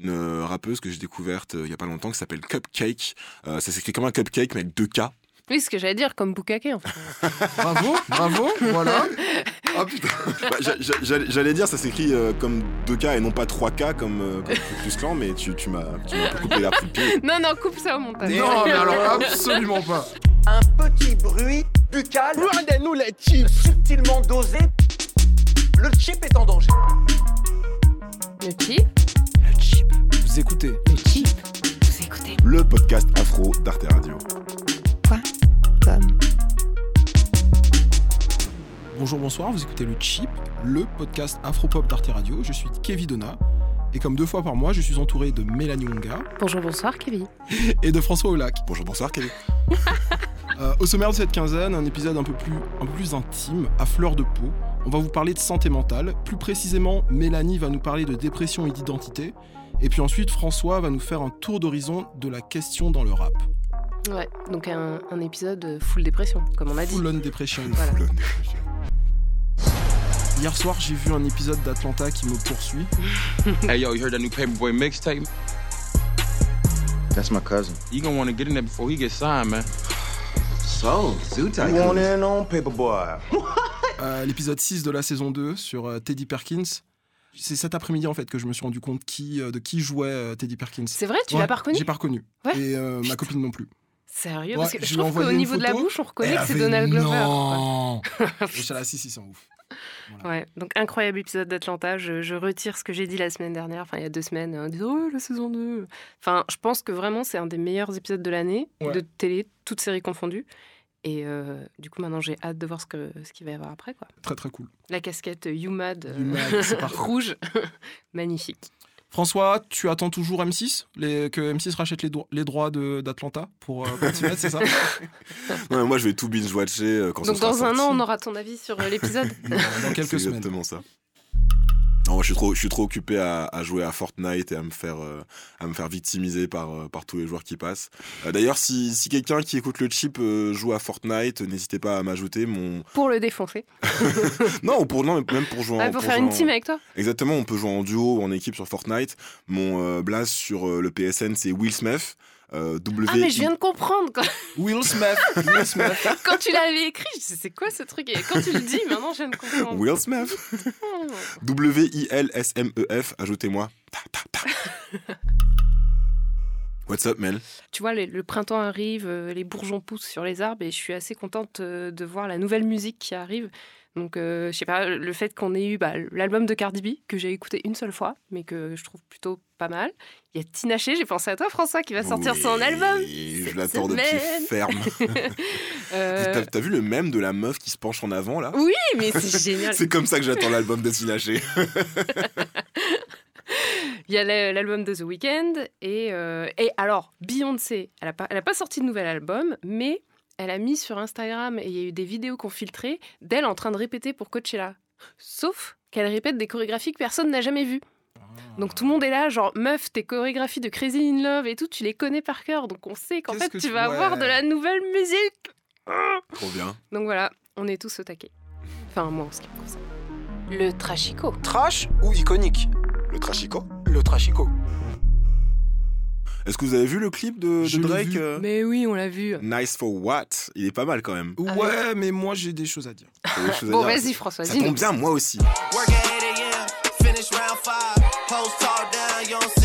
Une euh, rappeuse que j'ai découverte euh, il y a pas longtemps qui s'appelle Cupcake. Euh, ça s'écrit comme un cupcake mais avec deux K. Oui, ce que j'allais dire, comme Bukake. En fait. Bravo, bravo, voilà. Ah putain Bah, j'a- j'a- J'allais dire ça s'écrit euh, comme 2K et non pas 3K comme, euh, Klux Klan mais tu, tu m'as coupé le pied. Non, non, coupe ça au montage. Non, mais alors absolument pas. Un petit bruit buccal. Rendez-nous les chips Subtilement dosé. Le chip est en danger. Le chip? Vous écoutez Le chip Vous écoutez Le podcast afro d'Arte Radio. quoi Comme. Bonjour, bonsoir, vous écoutez le Chip, le podcast Afropop d'Arte Radio. Je suis Kevin Donna. Et comme deux fois par mois, je suis entouré de Mélanie Onga Bonjour, bonsoir, Kevin. et de François Olac. Bonjour bonsoir Kevin. Euh, au sommaire de cette quinzaine, un épisode un peu, plus, un peu plus intime, à fleur de peau. On va vous parler de santé mentale. Plus précisément, Mélanie va nous parler de dépression et d'identité. Et puis ensuite, François va nous faire un tour d'horizon de la question dans le rap. Ouais, donc un, un épisode full dépression, comme on a dit. Full on depression. Voilà. Hier soir, j'ai vu un épisode d'Atlanta qui me poursuit. Hey yo, you heard that new Paperboy mixtape? That's my cousin. You gonna wanna get in there before he gets signed, man. So, Zoo You want in on Paperboy? Euh, L'épisode 6 de la saison 2 sur euh, Teddy Perkins. C'est cet après-midi en fait que je me suis rendu compte qui, euh, de qui jouait euh, Teddy Perkins. C'est vrai, tu Ouais, l'as pas reconnu J'ai pas reconnu. Ouais. Et euh, ma copine non plus. Sérieux Parce que je je trouve qu'au niveau de la bouche, on reconnaît que c'est Donald Glover. Non J'étais là, si, si, c'est ouf. Ouais, donc incroyable épisode d'Atlanta. Je, je retire ce que j'ai dit la semaine dernière, enfin il y a deux semaines, en disant oh, la saison 2. Enfin, je pense que vraiment c'est un des meilleurs épisodes de l'année, Ouais. de télé, toutes séries confondues. Et euh, du coup, maintenant j'ai hâte de voir ce qu'il ce qu'il va y avoir après. Quoi. Très très cool. La casquette YouMad euh, rouge, magnifique. François, tu attends toujours M6 les, Que M6 rachète les, dro- les droits de- d'Atlanta pour euh, continuer, c'est ça? Non, moi je vais tout binge-watcher euh, quand Donc ce sera dans un sorti. an, on aura ton avis sur euh, l'épisode. Dans quelques semaines. exactement ça. Non, je suis trop, je suis trop occupé à, à jouer à Fortnite et à me faire, euh, à me faire victimiser par, euh, par tous les joueurs qui passent. Euh, D'ailleurs, si, si quelqu'un qui écoute le chip joue à Fortnite, n'hésitez pas à m'ajouter mon. pour le défoncer. Non, ou pour non, même pour jouer. Ah, en, pour faire jouer une en- team avec toi Exactement, on peut jouer en duo ou en équipe sur Fortnite. Mon blaze sur le PSN, c'est Will Smith. Euh, w Ah, mais je viens de comprendre. Quand, Will Smith, Will Smith. quand tu l'avais écrit, je disais c'est quoi ce truc? Et quand tu le dis, maintenant je viens de comprendre. Will Smith. W-I-L-S-M-E-F, E ajoutez-moi. Ta, ta, ta. What's up, Mel? Tu vois, le, le printemps arrive, euh, les bourgeons poussent sur les arbres et je suis assez contente euh, de voir la nouvelle musique qui arrive. Donc, euh, je sais pas, le fait qu'on ait eu bah, l'album de Cardi B, que j'ai écouté une seule fois, mais que je trouve plutôt pas mal. Il y a Tinaché, j'ai pensé à toi, François, qui va sortir Oui, son album. Je l'attends depuis semaine. ferme. Euh, T'as vu le mème de la meuf qui se penche en avant, là? Oui, mais c'est génial. C'est comme ça que j'attends l'album de Tinaché. Il y a la- l'album de The Weeknd. Et, euh, et alors, Beyoncé, elle n'a pas, pas sorti de nouvel album, mais elle a mis sur Instagram, et il y a eu des vidéos qu'on filtrait, d'elle en train de répéter pour Coachella. Sauf qu'elle répète des chorégraphies que personne n'a jamais vues. Donc tout le monde est là, genre, meuf, tes chorégraphies de Crazy in Love et tout, tu les connais par cœur. Donc on sait qu'en fait, que tu vas avoir de la nouvelle musique. Trop bien. Donc voilà, on est tous au taquet. Enfin, moi en ce qui me concerne. Le trashico. Trash ou iconique? Le Trashico Le trashico. Est-ce que vous avez vu le clip de, Drake euh, Mais oui, on l'a vu. Nice for what? Il est pas mal quand même. Ah Ouais, mais moi j'ai des choses à dire. T'as des choses à Bon, dire vas-y, François, Ça tombe bien, moi aussi. Work at 8 a.m., finish round 5. Hoes talk down, you don't see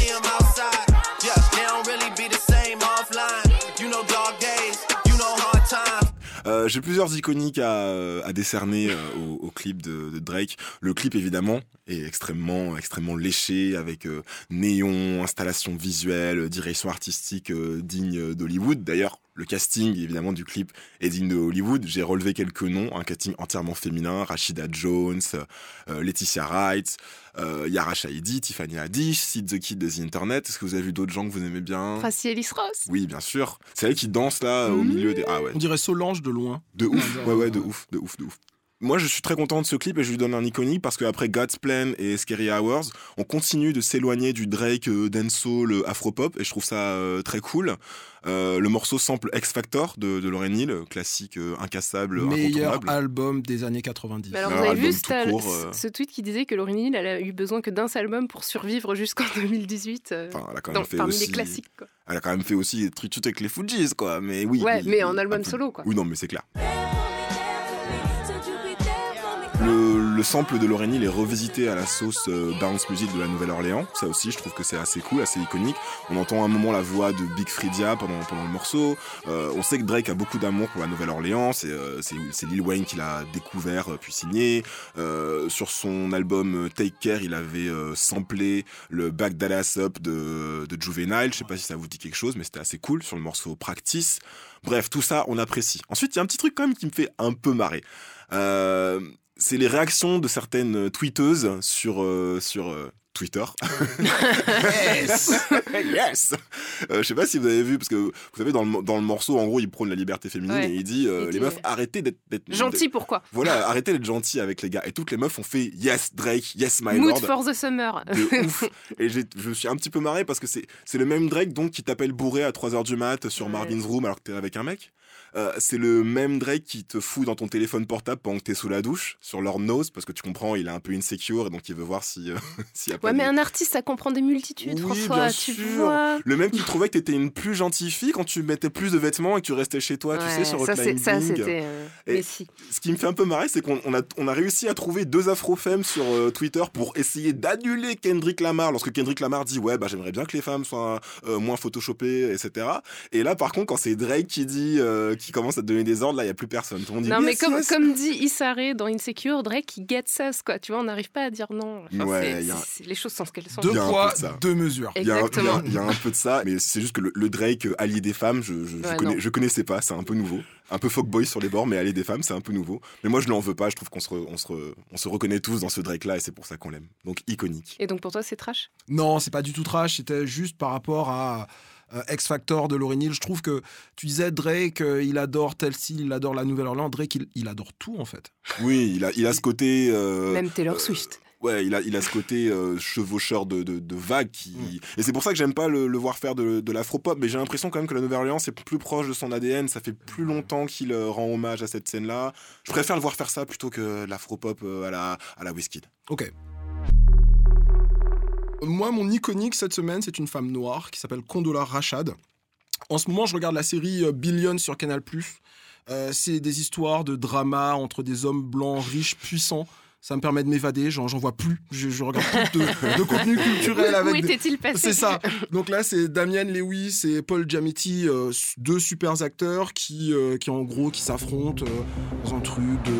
Euh, J'ai plusieurs iconiques à, euh, décerner euh, au, clip de, Drake. Le clip, évidemment, est extrêmement, extrêmement léché, avec néon, installation visuelle, direction artistique digne d'Hollywood. D'ailleurs, le casting, évidemment, du clip est digne de Hollywood. J'ai relevé quelques noms, un casting entièrement féminin, Rashida Jones, euh, Laetitia Wright, euh, Yara Shahidi, Tiffany Haddish, Sid the Kid de The Internet. Est-ce que vous avez vu d'autres gens que vous aimez bien? Tracy Ellis Ross. Oui, bien sûr. C'est elle qui danse là au milieu des... Ah ouais. On dirait Solange de loin. De ouf, ouais, ouais. de ouf, de ouf, de ouf. Moi, je suis très content de ce clip et je lui donne un iconique parce qu'après God's Plan et Scary Hours, on continue de s'éloigner du Drake euh, dancehall euh, afropop et je trouve ça euh, très cool. Euh, le morceau sample X Factor de, de Lauryn Hill, classique euh, incassable, Meilleur album des années 90. Mais alors, vous avez vu court, euh. ce tweet qui disait que Lauryn Hill, elle a eu besoin que d'un seul album pour survivre jusqu'en 2018 euh, Enfin, elle a quand dans- même fait parmi aussi, les classiques. Quoi. Elle a quand même fait aussi des trucs avec les Fujis, quoi. Mais oui. Ouais, mais oui, en album solo, quoi. Oui, non, mais c'est clair. Le, le sample de Lauryn Hill est revisité à la sauce euh, bounce music de la Nouvelle-Orléans. Ça aussi, je trouve que c'est assez cool, assez iconique. On entend un moment la voix de Big Freedia pendant, le morceau. Euh, on sait que Drake a beaucoup d'amour pour la Nouvelle-Orléans. C'est euh, Lil Wayne qui l'a découvert euh, puis signé. Sur son album Take Care, il avait samplé le Back Dallas Up de, de Juvenile. Je sais pas si ça vous dit quelque chose, mais c'était assez cool sur le morceau Practice. Bref, tout ça, on apprécie. Ensuite, il y a un petit truc quand même qui me fait un peu marrer. C'est les réactions de certaines tweeteuses sur, euh, sur euh, Twitter. yes Yes Euh, Je sais pas si vous avez vu, parce que vous savez, dans le, dans le morceau, en gros, il prône la liberté féminine Ouais. et il dit, euh, Il les meufs, euh, arrêtez d'être... d'être- Gentil, pourquoi? Voilà, arrêtez d'être gentil avec les gars. Et toutes les meufs ont fait Yes, Drake, Yes, my Mood lord for the summer. de ouf. Et je me suis un petit peu marré parce que c'est c'est le même Drake donc qui t'appelle bourré à 3h du mat sur Ouais. Marvin's Room alors que t'es avec un mec. Euh, c'est le même Drake qui te fout dans ton téléphone portable pendant que t'es sous la douche sur leur nose parce que tu comprends il est un peu insecure et donc il veut voir si euh, s'il y a pas Ouais, de- mais un artiste, ça comprend des multitudes, Oui, François. bien Tu sûr. vois le même qui trouvait que t'étais une plus gentille fille quand tu mettais plus de vêtements et que tu restais chez toi tu sais sur ça, c'est- ça, c'était. euh, Et- Mais si. Ce qui me fait un peu marrer, c'est qu'on on a, on a réussi à trouver deux afro-femmes sur euh, Twitter pour essayer d'annuler Kendrick Lamar lorsque Kendrick Lamar dit ouais bah j'aimerais bien que les femmes soient moins photoshopées etc. Et là par contre quand c'est Drake qui dit qui commence à te donner des ordres là il y a plus personne. Tout le monde dit Non, mais yes, comme, yes. comme dit Issaré dans Insecure, Drake, il get us, quoi. Tu vois, on n'arrive pas à dire non. Enfin, Ouais, c'est- y a- c'est- les choses sont ce qu'elles sont. Deux poids, deux mesures. Il y, a un, y y a peu de ça, mais c'est juste que le, le Drake euh, allié des femmes, je, je, je connais, connaissais pas, c'est un peu nouveau. Un peu fuckboy sur les bords, mais allié des femmes, c'est un peu nouveau. Mais moi, je l'en veux pas, je trouve qu'on se, re- on se, re- on se reconnaît tous dans ce Drake-là, et c'est pour ça qu'on l'aime. Donc, iconique. Et donc pour toi, c'est trash? Non, c'est pas du tout trash, c'était juste par rapport à euh, X Factor de Lauryn Hill. Je trouve que tu disais Drake, euh, il adore tel style, il adore la Nouvelle-Orléans. Drake, il, il adore tout en fait. Oui, il a, il a ce côté... euh, Même Taylor euh, Swift. Ouais, il a, il a ce côté euh, chevaucheur de, de, de vagues qui... Mm. Et c'est pour ça que j'aime pas le, le voir faire de, de l'afro-pop, mais j'ai l'impression quand même que la Nouvelle-Orléans, c'est plus proche de son ADN, ça fait plus longtemps qu'il euh, rend hommage à cette scène-là. Je préfère le voir faire ça plutôt que l'afro-pop euh, à la, à la Wizkid. Ok. Moi, mon iconique cette semaine, c'est une femme noire qui s'appelle Condola Rachad. En ce moment, je regarde la série euh, Billion sur Canal+. Euh, c'est des histoires de drama entre des hommes blancs riches, puissants. Ça me permet de m'évader, j'en j'en vois plus. Je, je regarde plus de, de contenu culturel avec Où était-il passé C'est ça. Donc là, c'est Damien Lewis et Paul Giamatti, euh, deux super acteurs qui, euh, qui en gros, qui s'affrontent euh, dans un truc de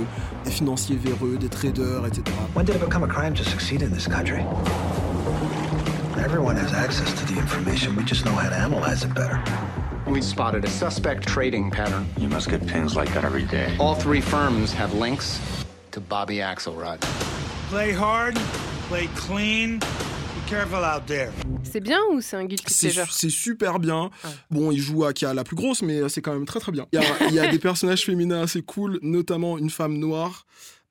des financiers véreux, des traders, etc. When did it become a crime to succeed in this country? Everyone has access to the information. We just know how to analyze it better. We spotted a suspect trading pattern. You must get pings like that every day. All three firms have links to Bobby Axelrod. Play hard, play clean. Be careful out there. C'est bien ou c'est un guilty C'est pleasure c'est super bien. Ouais. Bon, il joue à qui a la plus grosse, mais c'est quand même très très bien. Il y a, il y a des personnages féminins assez cool, notamment une femme noire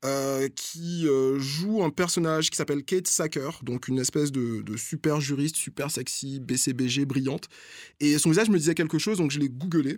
euh, qui euh, joue un personnage qui s'appelle Kate Sacker, donc une espèce de, super juriste, super sexy, BCBG, brillante. Et son visage me disait quelque chose, donc je l'ai googlé.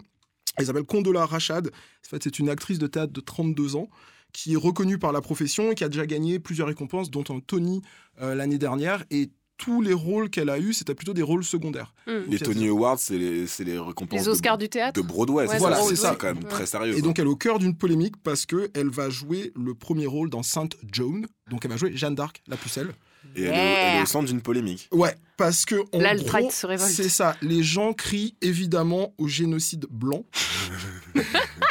Elle s'appelle Condola Rachad. En fait, c'est une actrice de théâtre de 32 ans qui est reconnue par la profession et qui a déjà gagné plusieurs récompenses, dont un Tony euh, l'année dernière. Et tous les rôles qu'elle a eus, c'était plutôt des rôles secondaires. Hmm. Les Tony Awards, c'est les, les récompenses Les Oscars de, du théâtre de Broadway. Ouais, c'est Voilà, ça, c'est ça. quand même Ouais. très sérieux. Et donc elle est au cœur d'une polémique parce que elle va jouer le premier rôle dans Sainte Joan. Donc elle va jouer Jeanne d'Arc, la pucelle. Et elle, est, au- elle est Yeah. au centre d'une polémique. Ouais, parce que en L'alt-right gros, se révolte. c'est ça. Les gens crient évidemment au génocide blanc.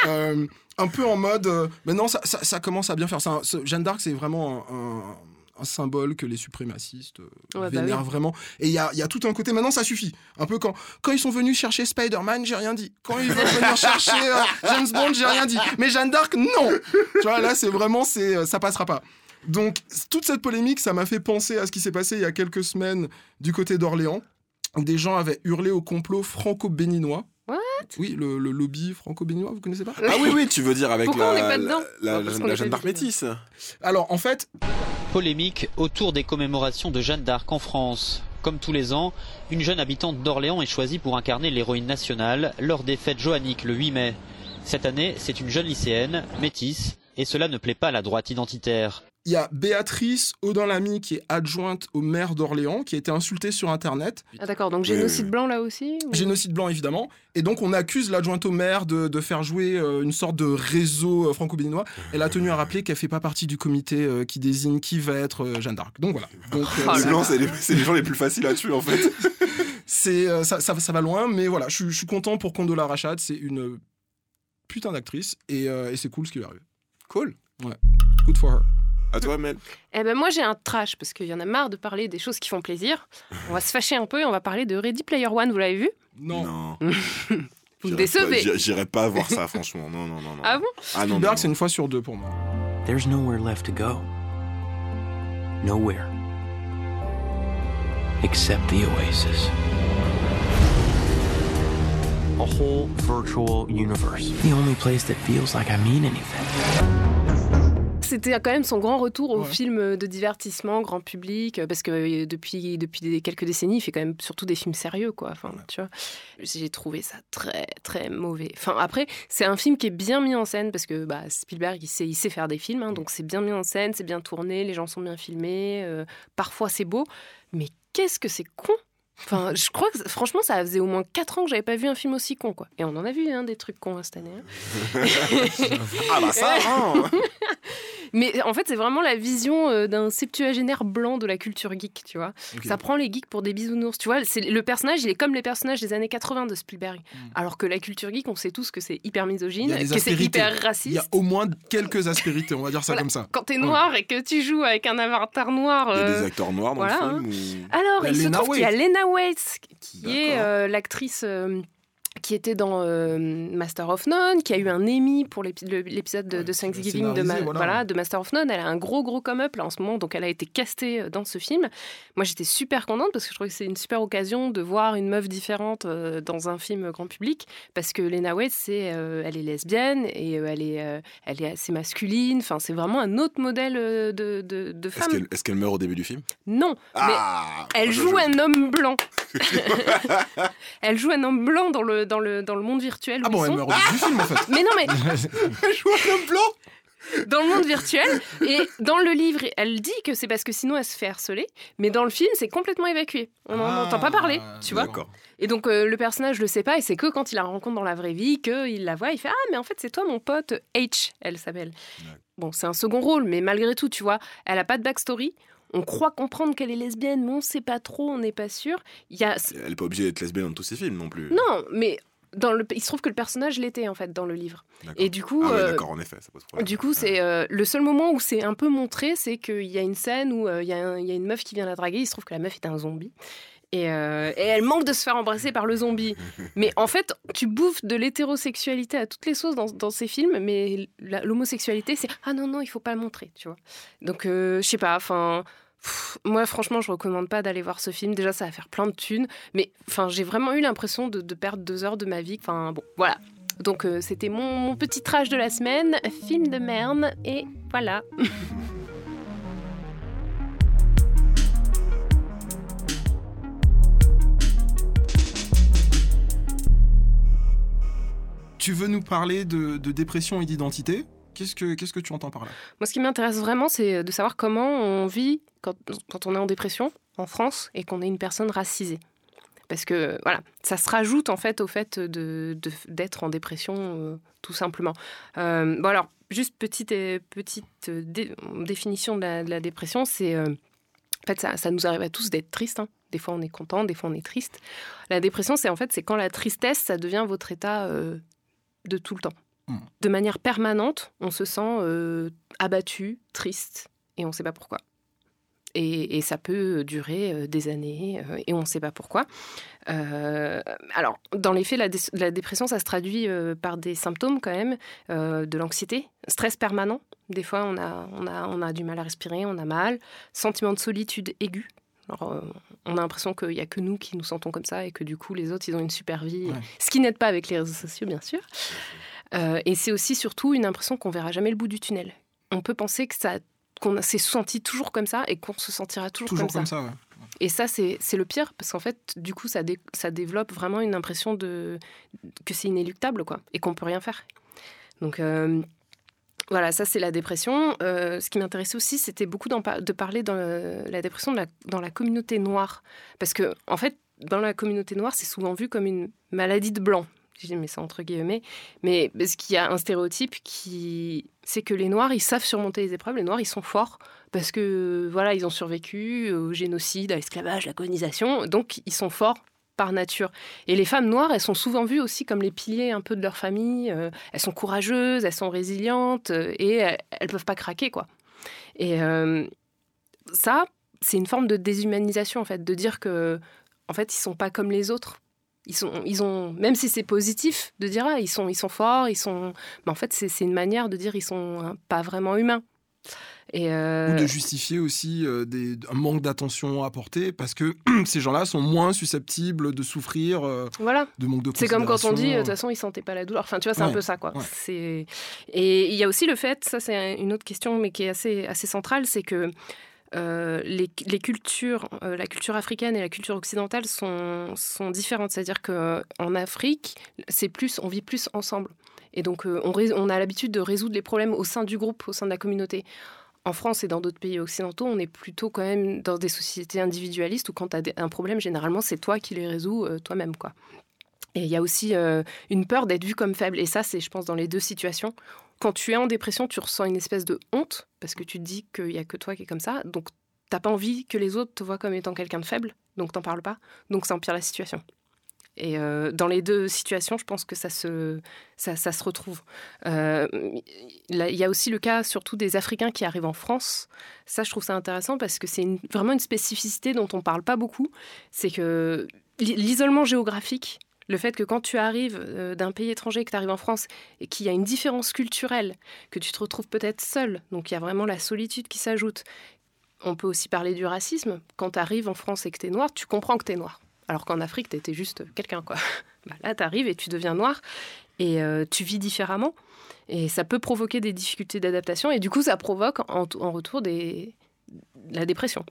Euh, un peu en mode, euh, mais non, ça, ça- ça commence à bien faire. Ça, ce- Jeanne d'Arc, c'est vraiment un, un- un symbole que les suprémacistes euh, Ouais, bah vénèrent oui. vraiment. Et il y a, il y a tout un côté. Maintenant, ça suffit. Un peu quand, quand ils sont venus chercher Spider-Man, j'ai rien dit. Quand ils veulent venir chercher euh, James Bond, j'ai rien dit. Mais Jeanne d'Arc, non. Tu vois, là, c'est vraiment, c'est, euh, ça passera pas. Donc, toute cette polémique, ça m'a fait penser à ce qui s'est passé il y a quelques semaines du côté d'Orléans, où des gens avaient hurlé au complot franco-béninois. What? Oui, le, le lobby franco-béninois, vous connaissez pas? Ah oui, oui, tu veux dire avec Pourquoi on la, n'est pas dedans? la, Jeanne d'Arc métisse. Alors, en fait, Polémique autour des commémorations de Jeanne d'Arc en France. Comme tous les ans, une jeune habitante d'Orléans est choisie pour incarner l'héroïne nationale lors des fêtes joanniques le 8 mai. Cette année, c'est une jeune lycéenne, métisse, et cela ne plaît pas à la droite identitaire. Il y a Béatrice Audin-Lamy qui est adjointe au maire d'Orléans, qui a été insultée sur Internet. Ah d'accord, donc génocide blanc là aussi ou- Génocide blanc, évidemment. Et donc, on accuse l'adjointe au maire de, de faire jouer euh, une sorte de réseau euh, franco-béninois. Elle a tenu à rappeler qu'elle fait pas partie du comité euh, qui désigne qui va être Jeanne d'Arc. Donc voilà. Donc, Oh les blancs, c'est les, gens les plus faciles à tuer en fait. c'est ça, ça, ça va loin, mais voilà, je, suis- je suis content pour Condola Rachat. C'est une putain d'actrice et, euh, et c'est cool ce qui lui arrive. Cool. Good for her. À toi, Mel. Eh ben moi j'ai un trash parce qu'il y en a marre de parler des choses qui font plaisir. On va se fâcher un peu et on va parler de Ready Player One, vous l'avez vu? Non. Vous me décevez. pas- j'irai- pas voir ça, franchement. Non, non, non. non. Ah bon? Ah non, non, Spielberg, non. c'est une fois sur deux pour moi. There's nowhere left to go. Nowhere. Except the Oasis. A whole virtual universe. The only place that feels like I mean anything. C'était quand même son grand retour au Ouais. film de divertissement grand public euh, parce que euh, depuis depuis quelques décennies il fait quand même surtout des films sérieux quoi. Enfin tu vois. J'ai trouvé ça très très mauvais. Enfin après c'est un film qui est bien mis en scène parce que bah, Spielberg il sait il sait faire des films hein, donc c'est bien mis en scène c'est bien tourné les gens sont bien filmés euh, parfois c'est beau. Mais qu'est-ce que c'est con Enfin, je crois que franchement, ça faisait au moins 4 ans que j'avais pas vu un film aussi con, quoi. Et on en a vu hein, des trucs cons hein, cette année. hein. Ah bah ça, hein. Mais en fait, c'est vraiment la vision euh, d'un septuagénaire blanc de la culture geek, tu vois. Ça prend les geeks pour des bisounours. Tu vois, c'est le personnage, il est comme les personnages des années 80 de Spielberg. Alors que la culture geek, on sait tous que c'est hyper Hmm. Misogyne, que c'est hyper Il y a raciste. au moins quelques aspérités, on va dire ça Voilà. comme ça. Quand t'es noir et que tu joues avec un avatar noir. Il y a euh, des acteurs noirs dans voilà, le film ou... Alors, Il y a il se trouve qu'il y a. Lena Waithe, qui est euh, l'actrice euh, qui était dans euh, Master of None, qui a eu un Emmy pour l'épisode de, Ouais, de Thanksgiving de, scénarisé, Ma- voilà. voilà, de Master of None. Elle a un gros, gros come-up là en ce moment, donc elle a été castée euh, dans ce film. Moi, j'étais super contente parce que je trouvais que c'est une super occasion de voir une meuf différente euh, dans un film grand public, parce que Lena Waithe, c'est, euh, elle est lesbienne et euh, elle, est, euh, elle est assez masculine. Enfin, c'est vraiment un autre modèle de, de, de Est-ce femme. qu'elle est qu'elle meurt au début du film? Non, mais Ah elle joue je- un homme blanc. elle joue un homme blanc dans le, dans le, dans le monde virtuel. Ah bon, ils elle meurt début du film en fait. Mais non, mais joue un homme blanc dans le monde virtuel. Et dans le livre, elle dit que c'est parce que sinon elle se fait harceler. Mais dans le film, c'est complètement évacué. On n'en Ah, entend pas parler, tu vois. Et donc euh, le personnage le sait pas. Et c'est que quand il la rencontre dans la vraie vie qu'il la voit. Il fait Ah, mais en fait, c'est toi mon pote H, elle s'appelle. Bon, c'est un second rôle, mais malgré tout, tu vois, elle a pas de backstory. On croit comprendre qu'elle est lesbienne, mais on sait pas trop, on n'est pas sûr. Il y a Elle est pas obligée d'être lesbienne dans tous ses films non plus. Non, mais dans le, il se trouve que le personnage l'était en fait dans le livre. Et du coup, Ah ouais, euh, d'accord, en effet, ça pose problème. du coup, c'est euh, le seul moment où c'est un peu montré, c'est qu'il y a une scène où euh, il y, a un- il y a une meuf qui vient la draguer. Il se trouve que la meuf est un zombie. Et, et elle manque de se faire embrasser par le zombie. Mais en fait, tu bouffes de l'hétérosexualité à toutes les sauces dans, dans ces films, mais l'homosexualité, c'est ah non non, il faut pas le montrer, tu vois. Donc je sais pas, enfin. Moi, franchement, je recommande pas d'aller voir ce film. Déjà, ça va faire plein de thunes. Mais enfin, j'ai vraiment eu l'impression de, perdre deux heures de ma vie. Enfin, bon, voilà. Donc, euh, c'était mon, petit trash de la semaine. Film de merde. Et voilà. Tu veux nous parler de dépression et d'identité? Qu'est-ce que tu entends par là? Moi, ce qui m'intéresse vraiment, c'est de savoir comment on vit quand, on est en dépression en France et qu'on est une personne racisée. Parce que voilà, ça se rajoute en fait au fait d'être en dépression euh, tout simplement. Euh, bon alors, juste petite, petite dé- définition de la, dépression, c'est euh, en fait ça, nous arrive à tous d'être triste. hein. Des fois on est content, des fois on est triste. La dépression, c'est en fait c'est quand la tristesse ça devient votre état de tout le temps. De manière permanente, on se sent euh, abattu, triste, et on ne sait pas pourquoi. Et, et ça peut durer euh, des années, euh, et on ne sait pas pourquoi. Euh, alors, dans les faits, la, dé- la dépression, ça se traduit euh, par des symptômes quand même, euh, de l'anxiété, stress permanent. Des fois, on a, on, a, on a du mal à respirer, on a mal, sentiment de solitude aiguë. Alors, euh, on a l'impression qu'il n'y a que nous qui nous sentons comme ça et que du coup, les autres, ils ont une super vie. Ouais. Ce qui n'aide pas avec les réseaux sociaux, bien sûr. Euh, et c'est aussi surtout une impression qu'on verra jamais le bout du tunnel. On peut penser que ça qu'on s'est senti toujours comme ça et qu'on se sentira toujours, Toujours comme, comme ça. ça, ouais. Et ça, c'est le pire, parce qu'en fait, du coup, ça, dé- ça développe vraiment une impression de que c'est inéluctable, quoi, et qu'on peut rien faire. Donc, euh, voilà, ça, c'est la dépression. Euh, ce qui m'intéressait aussi, c'était beaucoup de parler dans le- la dépression de la- dans la communauté noire. Parce que, en fait, dans la communauté noire, c'est souvent vu comme une maladie de blanc. J'ai mis ça entre guillemets. Mais parce qu'il y a un stéréotype qui. C'est que les Noirs, ils savent surmonter les épreuves. Les Noirs, ils sont forts parce que, voilà, ils ont survécu au génocide, à l'esclavage, à la colonisation. Donc, ils sont forts par nature. Et les femmes noires, elles sont souvent vues aussi comme les piliers un peu de leur famille. Euh, elles sont courageuses, elles sont résilientes euh, et elles, elles peuvent pas craquer, quoi. Et euh, ça, c'est une forme de déshumanisation, en fait, de dire que, en fait, ils sont pas comme les autres. Ils sont, ils ont, même si c'est positif de dire ah ils sont, ils sont forts, ils sont, mais en fait c'est une manière de dire ils sont hein, pas vraiment humains. Et euh, Ou de justifier aussi euh, des, un manque d'attention apporté parce que ces gens-là sont moins susceptibles de souffrir euh, voilà. de manque de C'est comme quand on dit, de toute façon, ils sentaient pas la douleur. Enfin, tu vois, c'est un peu ça, quoi. ouais. Et il y a aussi le fait, ça c'est une autre question, mais qui est assez assez centrale, c'est que euh, les, cultures, euh, la culture africaine et la culture occidentale sont sont différentes. C'est-à-dire que en Afrique, c'est plus, on vit plus ensemble. Et donc, euh, on, a l'habitude de résoudre les problèmes au sein du groupe, au sein de la communauté. En France et dans d'autres pays occidentaux, on est plutôt quand même dans des sociétés individualistes où quand tu as un problème, généralement, c'est toi qui les résous euh, toi-même, quoi. Et il y a aussi euh, une peur d'être vu comme faible. Et ça, c'est, je pense, dans les deux situations. Quand tu es en dépression, tu ressens une espèce de honte parce que tu te dis qu'il n'y a que toi qui est comme ça. Donc, t'as pas envie que les autres te voient comme étant quelqu'un de faible. Donc, t'en parles pas. Donc, ça empire la situation. Et euh, dans les deux situations, je pense que ça se, ça, se retrouve. Euh, Il y a aussi le cas, surtout des Africains qui arrivent en France. Ça, je trouve ça intéressant parce que c'est vraiment une spécificité dont on parle pas beaucoup. C'est que l'i- l'isolement géographique, le fait que quand tu arrives euh, d'un pays étranger, que tu arrives en France et qu'il y a une différence culturelle, que tu te retrouves peut-être seul, donc il y a vraiment la solitude qui s'ajoute. On peut aussi parler du racisme. Quand tu arrives en France et que tu es noir, tu comprends que tu es noir. Alors qu'en Afrique, tu étais juste quelqu'un. quoi. Bah, là, tu arrives et tu deviens noir et euh, tu vis différemment. Et ça peut provoquer des difficultés d'adaptation et du coup, ça provoque en, retour des, la dépression.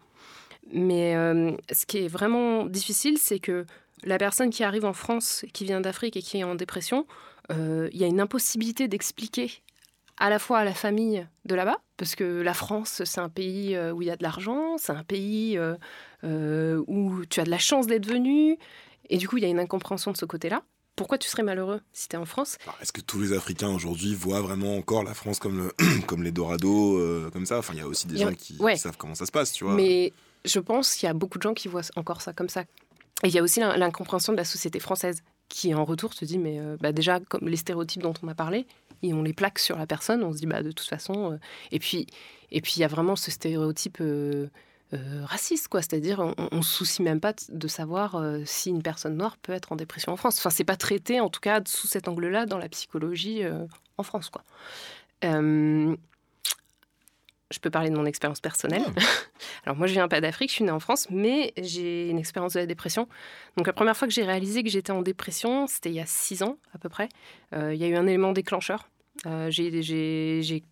Mais euh, ce qui est vraiment difficile, c'est que la personne qui arrive en France, qui vient d'Afrique et qui est en dépression, euh, il y a une impossibilité d'expliquer à la fois à la famille de là-bas, parce que la France, c'est un pays euh, où il y a de l'argent, c'est un pays euh, où tu as de la chance d'être venu, et du coup, il y a une incompréhension de ce côté-là. Pourquoi tu serais malheureux si tu es en France? Bah, Est-ce que tous les Africains aujourd'hui voient vraiment encore la France comme, le, comme les Dorado, euh, comme ça? Enfin, il y a aussi des a- gens qui, ouais. qui savent comment ça se passe, tu vois. Mais je pense qu'il y a beaucoup de gens qui voient encore ça comme ça. Et il y a aussi l'in- l'incompréhension de la société française, qui en retour te dit, mais euh, bah, déjà, comme les stéréotypes dont on a parlé, et on les plaque sur la personne, on se dit, bah, de toute façon. euh, Et puis et puis il y a vraiment ce stéréotype euh, raciste, quoi. C'est-à-dire, on, on se soucie même pas de savoir si une personne noire peut être en dépression en France. Enfin, c'est pas traité, en tout cas, sous cet angle-là, dans la psychologie en France, quoi. Je peux parler de mon expérience personnelle. Alors moi, je viens pas d'Afrique, je suis née en France, mais j'ai une expérience de la dépression. Donc la première fois que j'ai réalisé que j'étais en dépression, c'était il y a six ans à peu près. Euh, il y a eu un élément déclencheur. Euh, j'ai-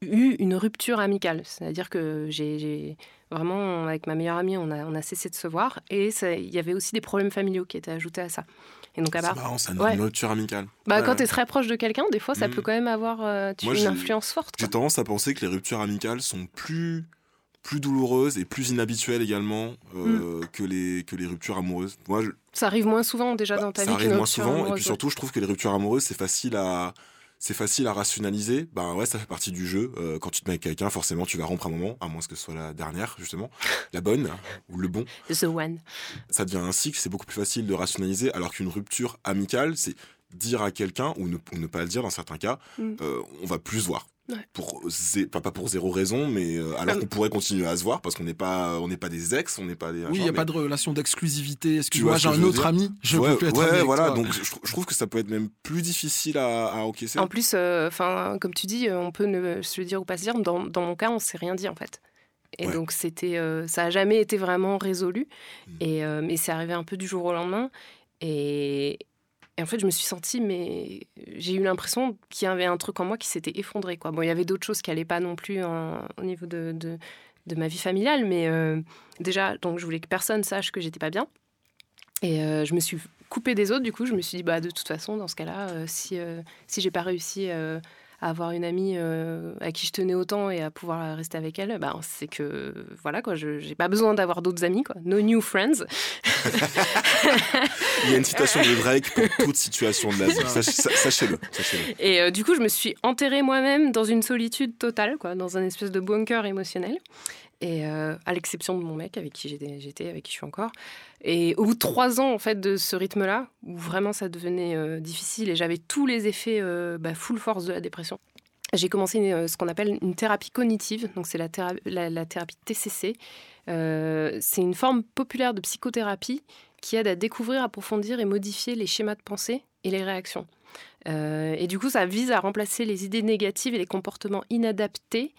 eu une rupture amicale, c'est-à-dire que j'ai j'ai- vraiment, avec ma meilleure amie, on a, on a cessé de se voir, et ça- il y avait aussi des problèmes familiaux qui étaient ajoutés à ça. Et donc à C'est part- marrant, c'est une Ouais. rupture amicale. Bah, Ouais, quand ouais. tu es très proche de quelqu'un, des fois, ça Mm. peut quand même avoir euh, tu- Moi, une influence forte. J'ai tendance à penser que les ruptures amicales sont plus, plus douloureuses et plus inhabituelles également euh, que, les, que les ruptures amoureuses. Moi, je- Ça arrive moins souvent déjà dans ta ça vie arrive qu'une moins souvent. Et puis ouais. surtout, je trouve que les ruptures amoureuses, c'est facile à. C'est facile à rationaliser. Ben ouais, ça fait partie du jeu. Euh, quand tu te mets avec quelqu'un, forcément, tu vas rompre un moment, à moins que ce soit la dernière, justement, la bonne ou le bon. The One. Ça devient un cycle, c'est beaucoup plus facile de rationaliser, alors qu'une rupture amicale, c'est dire à quelqu'un, ou ne, ou ne pas le dire dans certains cas, Mm. euh, on va plus se voir. Ouais. Pour zé- pas, pas pour zéro raison, mais euh, alors Comme- qu'on pourrait continuer à se voir parce qu'on n'est pas, on n'est pas des ex, on n'est pas des. Oui, il n'y a mais- pas de relation d'exclusivité. Tu vois Excuse-moi, j'ai un autre dire ami. Je ouais, peux plus être ouais, ami voilà. toi. Donc je, je trouve que ça peut être même plus difficile à, à encaisser. En plus, euh, enfin, comme tu dis, euh, on peut ne se le dire ou pas se dire. Dans, dans mon cas, on s'est rien dit en fait. Et Ouais. donc, c'était, euh, ça a jamais été vraiment résolu. Mm. Et, euh, mais c'est arrivé un peu du jour au lendemain. Et, et en fait, je me suis sentie, mais j'ai eu l'impression qu'il y avait un truc en moi qui s'était effondré. Quoi. Bon, il y avait d'autres choses qui n'allaient pas non plus au niveau de, de, ma vie familiale, mais euh, déjà, donc je voulais que personne sache que j'étais pas bien. Et euh, je me suis coupée des autres, du coup, je me suis dit, bah, de toute façon, dans ce cas-là, euh, si, si j'ai pas réussi à avoir une amie euh, à qui je tenais autant et à pouvoir rester avec elle, bah, c'est que, voilà, quoi, je j'ai pas besoin d'avoir d'autres amis, quoi. No new friends. Il y a une citation de Drake pour toute situation de la vie. Sach- sa- Sachez-le. sachez-le. Et euh, du coup, je me suis enterrée moi-même dans une solitude totale, quoi, dans un espèce de bunker émotionnel. Et euh, à l'exception de mon mec avec qui j'étais, avec qui je suis encore. Et au bout de trois ans en fait de ce rythme-là, où vraiment ça devenait euh, difficile et j'avais tous les effets euh, bah, full force de la dépression, j'ai commencé ce qu'on appelle une thérapie cognitive. Donc c'est la, la- thérapie TCC. C'est une forme populaire de psychothérapie qui aide à découvrir, approfondir et modifier les schémas de pensée et les réactions. Et du coup, ça vise à remplacer les idées négatives et les comportements inadaptés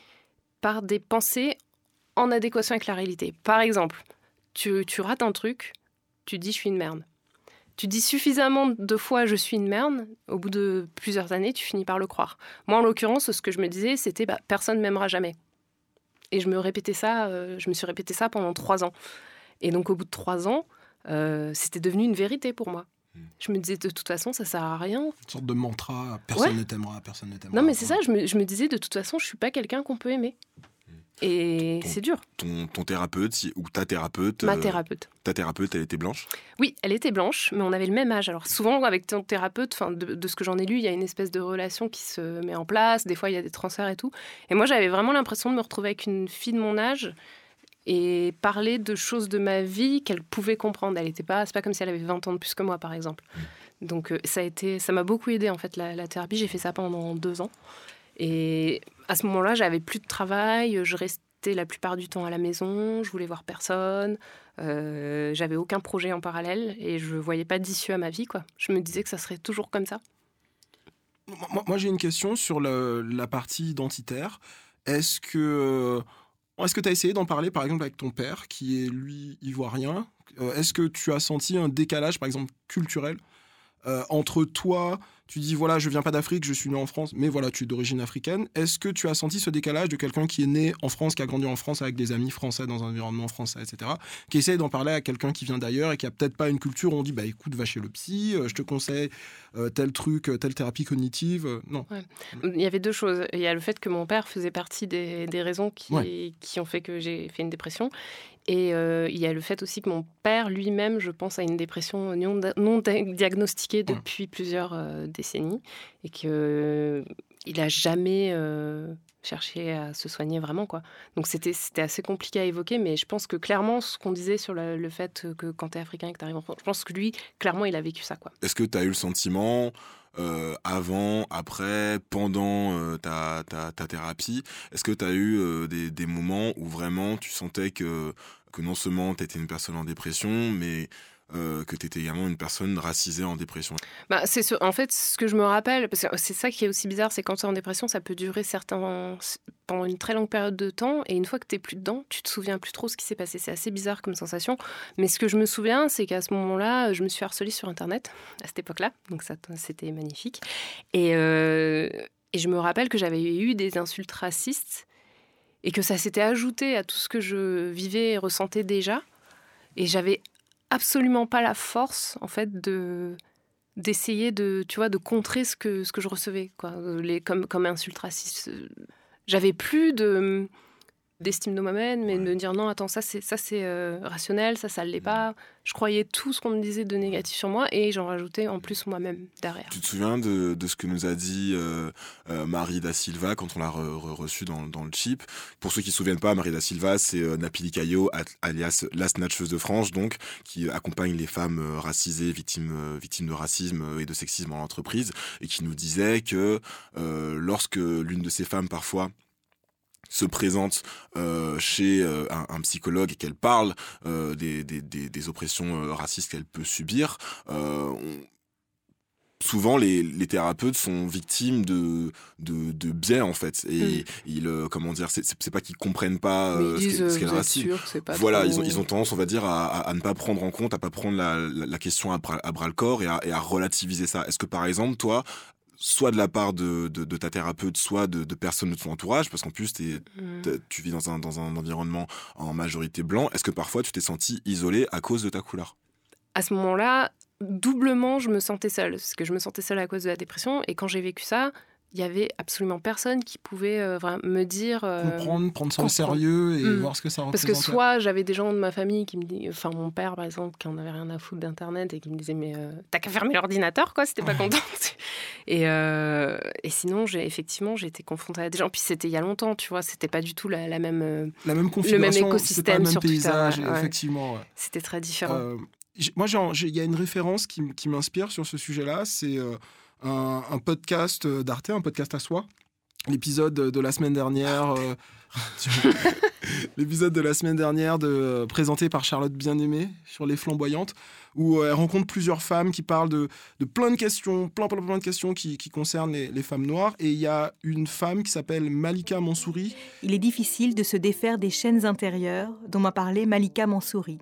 par des pensées en adéquation avec la réalité. Par exemple, tu, tu rates un truc, tu dis je suis une merde. Tu dis suffisamment de fois je suis une merde, au bout de plusieurs années, tu finis par le croire. Moi, en l'occurrence, ce que je me disais, c'était bah, personne m'aimera jamais. Et je me répétais ça, euh, je me suis répété ça pendant trois ans. Et donc, au bout de trois ans, euh, c'était devenu une vérité pour moi. Je me disais de toute façon, ça sert à rien. Une sorte de mantra, personne Ouais. ne t'aimera, personne ne t'aimera. Non, mais c'est ça, je me, je me disais de toute façon, je suis pas quelqu'un qu'on peut aimer. Et c'est dur. Ton, ton thérapeute si- ou ta thérapeute. Ma euh, thérapeute. Ta thérapeute, elle était blanche? Oui, elle était blanche, mais on avait le même âge. Alors souvent, avec ton thérapeute, de, de ce que j'en ai lu, il y a une espèce de relation qui se met en place. Des fois, il y a des transferts et tout. Et moi, j'avais vraiment l'impression de me retrouver avec une fille de mon âge et parler de choses de ma vie qu'elle pouvait comprendre. Elle était pas, c'est pas comme si elle avait 20 ans de plus que moi, par exemple. Donc euh, ça a été, ça m'a beaucoup aidé en fait la, la thérapie. J'ai fait ça pendant deux ans. Et à ce moment-là, j'avais plus de travail, je restais la plupart du temps à la maison, je voulais voir personne, euh, j'avais aucun projet en parallèle et je voyais pas d'issue à ma vie. Quoi. Je me disais que ça serait toujours comme ça. Moi, j'ai une question sur la partie identitaire. Est-ce que est-ce que tu as essayé d'en parler par exemple avec ton père qui est lui ivoirien? Euh, Est-ce que tu as senti un décalage par exemple culturel euh, entre toi, tu dis voilà, je viens pas d'Afrique, je suis né en France, mais voilà, tu es d'origine africaine. Est-ce que tu as senti ce décalage de quelqu'un qui est né en France, qui a grandi en France avec des amis français dans un environnement français, etc., qui essaye d'en parler à quelqu'un qui vient d'ailleurs et qui a peut-être pas une culture où on dit bah écoute, va chez le psy, euh, je te conseille euh, tel truc, euh, telle thérapie cognitive. non. Ouais. Il y avait deux choses. Il y a le fait que mon père faisait partie des, des raisons qui, Ouais. qui ont fait que j'ai fait une dépression. Et euh, il y a le fait aussi que mon père lui-même, je pense, a une dépression non, non di- diagnostiquée depuis plusieurs euh, décennies et qu'il n'a jamais euh, cherché à se soigner vraiment. Quoi. Donc c'était c'était assez compliqué à évoquer, mais je pense que clairement, ce qu'on disait sur le, fait que quand tu es africain et que tu arrives en France, je pense que lui, clairement, il a vécu ça. Quoi. Est-ce que tu as eu le sentiment, euh, avant, après, pendant euh, ta, ta, thérapie, est-ce que tu as eu des, des moments où vraiment tu sentais que, que non seulement tu étais une personne en dépression, mais euh, que tu étais également une personne racisée en dépression Bah, c'est ce- en fait ce que je me rappelle, parce que c'est ça qui est aussi bizarre, c'est quand tu es en dépression, ça peut durer certains, pendant une très longue période de temps, et une fois que tu plus dedans, tu te souviens plus trop ce qui s'est passé. C'est assez bizarre comme sensation. Mais ce que je me souviens, c'est qu'à ce moment-là, je me suis harcelée sur Internet, à cette époque-là, donc ça c'était magnifique. Et, euh, et je me rappelle que j'avais eu des insultes racistes, et que ça s'était ajouté à tout ce que je vivais et ressentais déjà. Et j'avais absolument pas la force, en fait, de d'essayer de tu vois de contrer ce que je recevais quoi. Euh, comme comme insulte raciste Euh, j'avais plus de d'estime de moi-même mais de me dire non attends ça c'est ça c'est euh, rationnel ça ça l'est pas. Je croyais tout ce qu'on me disait de négatif sur moi et j'en rajoutais en plus moi-même derrière. Tu te souviens de, de ce que nous a dit euh, euh, Marie da Silva quand on l'a re- re- reçue dans, dans le chip? Pour ceux qui ne se souviennent pas, Marie da Silva, c'est Napili Caillot, alias la snatcheuse de France, donc, qui accompagne les femmes racisées, victimes, victimes de racisme et de sexisme en entreprise, et qui nous disait que lorsque l'une de ces femmes, parfois, se présente euh, chez euh, un, un psychologue et qu'elle parle euh, des, des, des, oppressions racistes qu'elle peut subir, on- souvent les, les, thérapeutes sont victimes de, de, de biais en fait. Et mm. ils comment dire c'est pas qu'ils comprennent pas ce qu'est le racisme. voilà ils ont ils ont tendance on va dire à, à, ne pas prendre en compte à pas prendre la, la, question à bras, à bras, le corps et à, et à relativiser ça. Est-ce que par exemple toi soit de la part de, de, de ta thérapeute, soit de, de, personnes de ton entourage, parce qu'en plus es, mm. tu vis dans un, dans un environnement en majorité blanc. Est-ce que parfois tu t'es senti isolé à cause de ta couleur? À ce moment-là, doublement, je me sentais seule, parce que je me sentais seule à cause de la dépression. Et quand j'ai vécu ça, il y avait absolument personne qui pouvait euh, me dire euh, comprendre prendre ça au sérieux et mm. voir ce que ça représente parce que soit j'avais des gens de ma famille qui me disaient enfin mon père par exemple qui en avait rien à foutre d'internet et qui me disait mais euh, t'as qu'à fermer l'ordinateur quoi c'était pas content et, et sinon j'ai effectivement j'ai été confrontée à des gens. Puis c'était il y a longtemps tu vois c'était pas du tout la, même la même le même écosystème le même sur paysage Twitter, effectivement c'était très différent. Moi il y a une référence qui, qui m'inspire sur ce sujet là c'est un, podcast d'Arte, un podcast à soi. L'épisode de la semaine dernière. Euh, l'épisode de la semaine dernière de, présenté par Charlotte Bien-Aimée sur Les Flamboyantes, où elle rencontre plusieurs femmes qui parlent de, de plein de questions, plein, plein, plein de questions qui, qui concernent les, les, femmes noires. Et il y a une femme qui s'appelle Malika Mansouri. Il est difficile de se défaire des chaînes intérieures dont m'a parlé Malika Mansouri.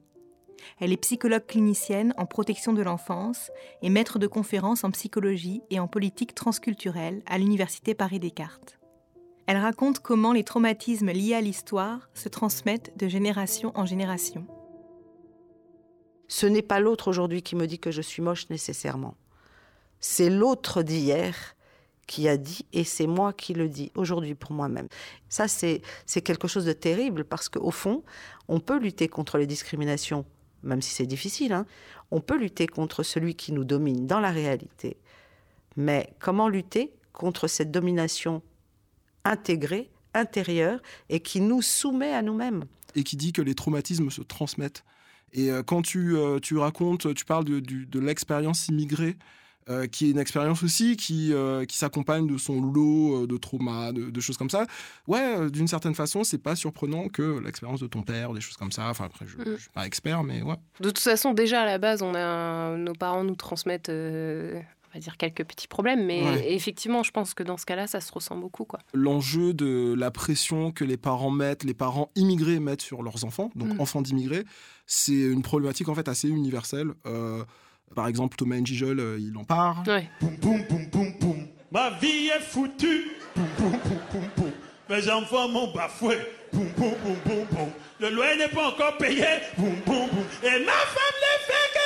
Elle est psychologue clinicienne en protection de l'enfance et maître de conférences en psychologie et en politique transculturelle à l'Université Paris-Descartes. Elle raconte comment les traumatismes liés à l'histoire se transmettent de génération en génération. Ce n'est pas l'autre aujourd'hui qui me dit que je suis moche nécessairement. C'est l'autre d'hier qui a dit, et c'est moi qui le dis aujourd'hui pour moi-même. Ça, c'est quelque chose de terrible parce qu'au fond, on peut lutter contre les discriminations même si c'est difficile, hein, on peut lutter contre celui qui nous domine dans la réalité. Mais comment lutter contre cette domination intégrée, intérieure, et qui nous soumet à nous-mêmes? Et qui dit que les traumatismes se transmettent. Et euh, quand tu, euh, tu racontes, tu parles de l'expérience immigrée, euh, qui est une expérience aussi qui, euh, qui s'accompagne de son lot euh, de traumas, de, choses comme ça. Ouais, d'une certaine façon, c'est pas surprenant que l'expérience de ton père, des choses comme ça. Enfin, après, je, ne suis pas expert, mais ouais. De toute façon, déjà à la base, on a nos parents nous transmettent. on va dire quelques petits problèmes, mais effectivement, je pense que dans ce cas-là, ça se ressent beaucoup. quoi. L'enjeu de la pression que les parents mettent, les parents immigrés mettent sur leurs enfants, donc mm. enfants d'immigrés, c'est une problématique en fait assez universelle. Par exemple, Thomas Njijol, euh, il en parle. Ouais. Boum, boum, boum, boum, boum. Ma vie est foutue. Boum, boum, boum, boum, boum. Mes enfants m'ont bafoué. Boum, boum, boum, boum, boum. Le loyer n'est pas encore payé. Boum, boum, boum. Et ma femme ne fait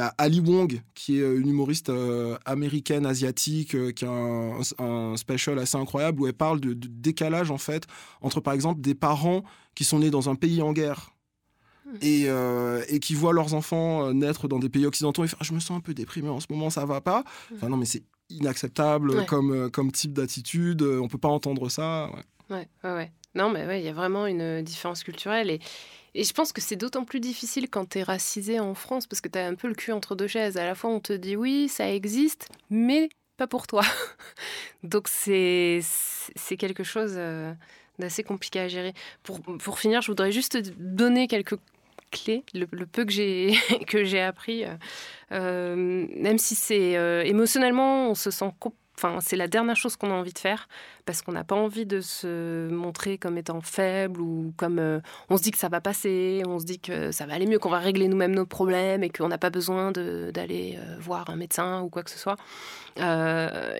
y a Ali Wong, qui est euh, une humoriste euh, américaine, asiatique, qui a un, special assez incroyable où elle parle de, décalage, en fait, entre, par exemple, des parents qui sont nés dans un pays en guerre hmm. et, et, qui voient leurs enfants naître dans des pays occidentaux et faire je me sens un peu déprimé en ce moment ça va pas hmm. enfin non mais c'est inacceptable comme, comme type d'attitude on peut pas entendre ça ouais ouais, ouais. non mais ouais il y a vraiment une différence culturelle et et je pense que c'est d'autant plus difficile quand tu es racisé en France, parce que tu as un peu le cul entre deux chaises. À la fois, on te dit oui, ça existe, mais pas pour toi. Donc c'est quelque chose euh, d'assez compliqué à gérer. Pour, pour finir, je voudrais juste donner quelques clés, le, peu que j'ai appris, euh, euh, même si c'est émotionnellement, on se sent C'est la dernière chose qu'on a envie de faire parce qu'on n'a pas envie de se montrer comme étant faible ou comme euh, on se dit que ça va passer, on se dit que ça va aller mieux, qu'on va régler nous-mêmes nos problèmes et qu'on n'a pas besoin d'aller euh, voir un médecin ou quoi que ce soit. Euh,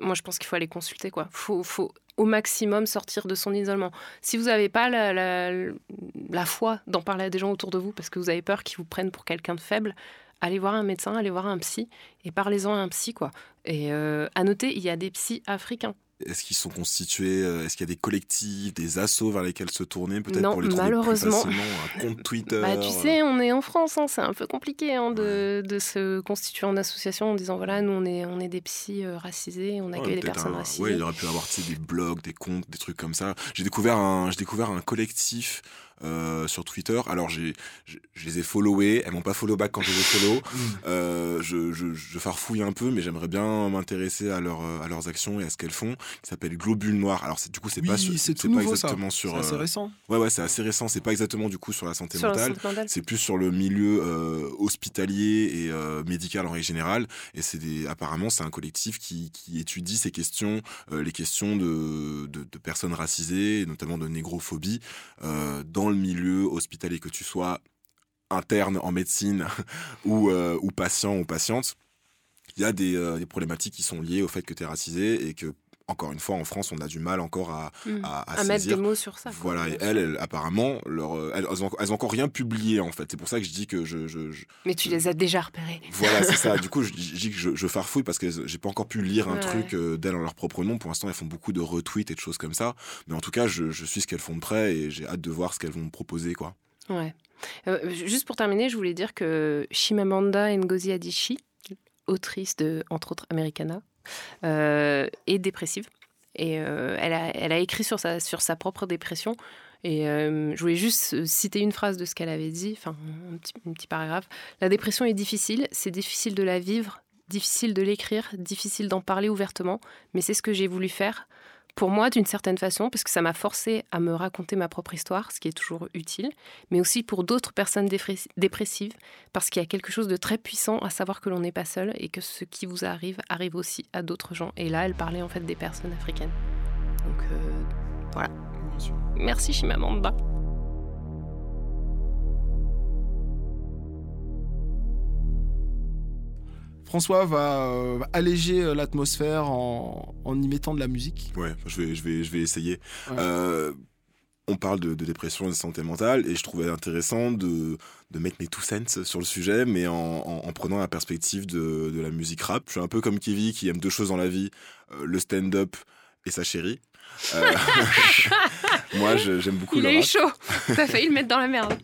moi, je pense qu'il faut aller consulter. Il faut, faut, au maximum sortir de son isolement. Si vous n'avez pas la foi d'en parler à des gens autour de vous parce que vous avez peur qu'ils vous prennent pour quelqu'un de faible, allez voir un médecin, allez voir un psy et parlez-en à un psy quoi. Et euh, à noter, il y a des psys africains. Est-ce qu'ils sont constitués euh, Est-ce qu'il y a des collectifs, des assos vers lesquels se tourner peut-être pour les trouver malheureusement. plus facilement Un compte Twitter bah, Tu sais, on est en France, hein, c'est un peu compliqué hein, de, de, se constituer en association en disant voilà, nous on est, on est des psys euh, racisés, on accueille des personnes racisées. Oui, il aurait pu avoir des blogs, des comptes, des trucs comme ça. J'ai découvert un, j'ai découvert un collectif euh, sur Twitter. Alors j'ai, je, je les ai followés, elles m'ont pas follow back quand je les follow. Euh, je, je, je farfouille un peu, mais j'aimerais bien m'intéresser à, leur, à leurs actions et à ce qu'elles font. Qui s'appelle Globule Noir. Alors c'est, du coup c'est Oui, pas, sur- c'est tout pas nouveau, ça. exactement sur. C'est assez euh, récent. Ouais ouais c'est assez récent. C'est pas exactement du coup sur la santé Sur la mentale. santé mentale. C'est plus sur le milieu euh, hospitalier et euh, médical en règle générale. Et c'est des, apparemment, c'est un collectif qui, qui étudie ces questions, euh, les questions de, de, de personnes racisées, notamment de négrophobie, euh, le milieu hospitalier, que tu sois interne en médecine ou, euh, ou patient ou patiente. Il y a des, euh, des problématiques qui sont liées au fait que tu es racisé et que, encore une fois, en France, on a du mal encore à, Mm. à, à À mettre des mots sur ça, quoi. Voilà, et elles, elles, apparemment, leur, euh, elles, elles ont, elles ont encore rien publié en fait. C'est pour ça que je dis que je, je- je- Mais tu les as déjà repérés. voilà, c'est ça. Du coup, je, dis que je, je farfouille parce que j'ai pas encore pu lire un Ouais. truc euh, d'elles en leur propre nom. Pour l'instant, elles font beaucoup de retweets et de choses comme ça. Mais en tout cas, je, je suis ce qu'elles font de près et j'ai hâte de voir ce qu'elles vont me proposer, quoi. Ouais. Euh, juste pour terminer, je voulais dire que Chimamanda Ngozi Adichie, autrice de, entre autres, Americana, euh, est dépressive. Et euh, elle, a, elle a écrit sur sa, sur sa propre dépression. Et euh, je voulais juste euh, citer une phrase de ce qu'elle avait dit, enfin un petit paragraphe. La dépression est difficile, c'est difficile de la vivre, difficile de l'écrire, difficile d'en parler ouvertement, mais c'est ce que j'ai voulu faire pour moi d'une certaine façon, parce que ça m'a forcé à me raconter ma propre histoire, ce qui est toujours utile, mais aussi pour d'autres personnes dépressives, parce qu'il y a quelque chose de très puissant à savoir que l'on n'est pas seul et que ce qui vous arrive arrive aussi à d'autres gens. Et là, elle parlait en fait des personnes africaines. Donc euh, voilà. Merci Chimamanda. François va euh, alléger euh, l'atmosphère en, en y mettant de la musique. Ouais, je vais, je vais, je vais essayer. Ouais. Euh, on parle de, de dépression et de santé mentale et je trouvais intéressant de, de mettre mes two cents sur le sujet, mais en, en- en prenant la perspective de, de la musique rap. Je suis un peu comme Kevin qui aime deux choses dans la vie, euh, le stand-up et sa chérie. Euh, moi, j'aime beaucoup Il le a eu rap. chaud. T'as failli le mettre dans la merde.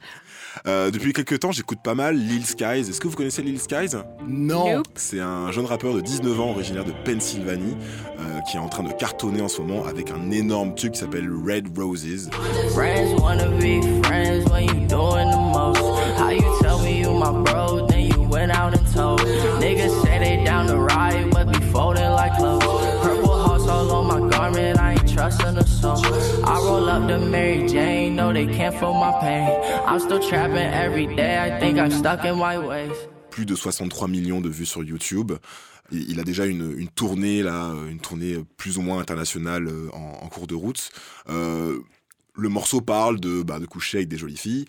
Euh, depuis quelques temps, j'écoute pas mal Lil Skies. Est-ce que vous connaissez Lil Skies? Non. Nope. C'est un jeune rappeur de 19 ans, originaire de Pennsylvanie, euh, qui est en train de cartonner en ce moment avec un énorme tube qui s'appelle Red Roses. Friends wanna be friends when you doing the most. How you tell me you my bro, then you went out and told. Niggas say they down to ride, but be folding I roll up the Mary Jane, no they can't feel my pain. I'm still trapping every day, I think I'm stuck in my ways. plus de 63 millions de vues sur YouTube. Il a déjà une, une tournée là, une tournée plus ou moins internationale euh, en, en cours de route. Euh, le morceau parle de, bah, de coucher avec des jolies filles,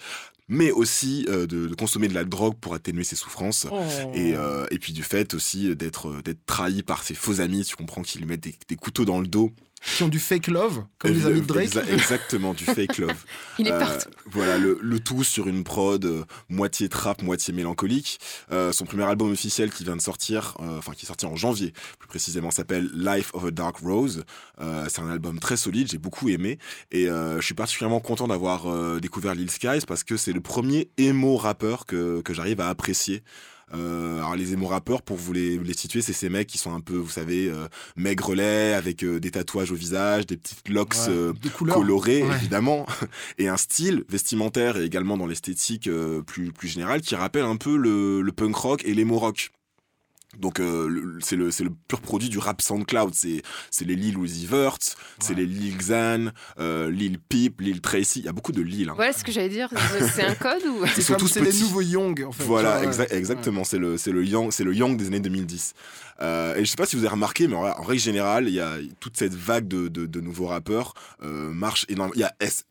mais aussi euh, de, de consommer de la drogue pour atténuer ses souffrances. Oh. Et, euh, et puis du fait aussi d'être d'être trahi par ses faux amis. Tu comprends qu'ils lui mettent des, des couteaux dans le dos. Qui ont du fake love, comme les amis de Drake. Exa- exactement, du fake love. Il est Euh. Voilà, le, le tout sur une prod euh, moitié trap, moitié mélancolique. Euh, son premier album officiel qui vient de sortir, euh, enfin qui est sorti en janvier, plus précisément, s'appelle Life of a Dark Rose. Euh, c'est un album très solide, j'ai beaucoup aimé. Et euh, je suis particulièrement content d'avoir euh, découvert Lil Skies parce que c'est le premier emo rappeur que, que j'arrive à apprécier. Euh, alors les émo rappeurs, pour vous les, les situer, c'est ces mecs qui sont un peu, vous savez, euh, maigrelets, avec euh, des tatouages au visage, des petites locks Ouais, euh, colorées, Ouais. évidemment, et un style vestimentaire et également dans l'esthétique euh, plus, plus générale qui rappelle un peu le, le punk rock et l'emo rock. Donc euh, c'est le c'est le pur produit du rap SoundCloud. C'est c'est les Lil Uzi Vert, c'est les Lil Xan, euh, Lil Peep, Lil Tracy. Il y a beaucoup de Lil. hein. Voilà ce que j'allais dire. C'est un code ou Ils sont tous c'est les nouveaux Young, en fait. Voilà, tu vois, exa- ouais. exactement. C'est le, c'est le Young, c'est le Young des années 2010. Euh, et je sais pas si vous avez remarqué, mais en, en règle générale, il y a toute cette vague de, de, de nouveaux rappeurs euh, marche énormément. Il y a S-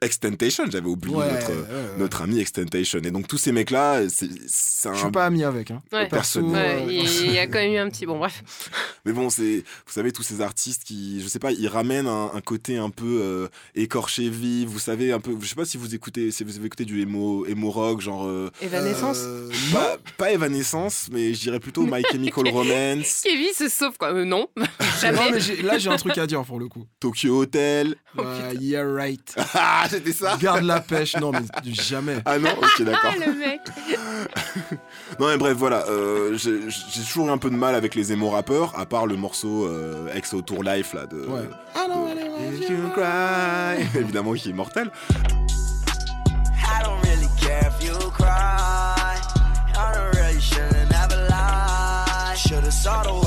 Extentation, j'avais oublié Ouais, notre, ouais, notre ami Extentation. Et donc tous ces mecs-là, c'est c'est un. Je suis pas ami avec. Hein. Ouais. Personne. Ouais, euh, il y a quand même eu un petit. Bon, bref. Mais bon, c'est, vous savez, tous ces artistes qui, je sais pas, ils ramènent un, un côté un peu euh, écorché vif. Vous savez, un peu, je sais pas si vous écoutez, si vous avez écouté du emo, emo rock, genre. euh, Evanescence Euh, pas, pas Evanescence, mais je dirais plutôt My Chemical Romance, Kevin se sauve quoi. Euh, non, Non, jamais. mais là, j'ai un truc à dire pour le coup. Tokyo Hotel. Ouais, yeah, right. Ah, c'était ça Garde la pêche. Non, mais jamais. Ah non, ok, d'accord. Ah, le mec. Non, mais bref, voilà. euh, j'ai j'ai toujours eu un peu de mal avec les émo rappeurs, à part le morceau euh, Exo Tour Life, là, de. Ouais. de- If you cry, évidemment, qui est mortel. you cry. On the real, you shouldn't ever lie. Should've saw the way she looked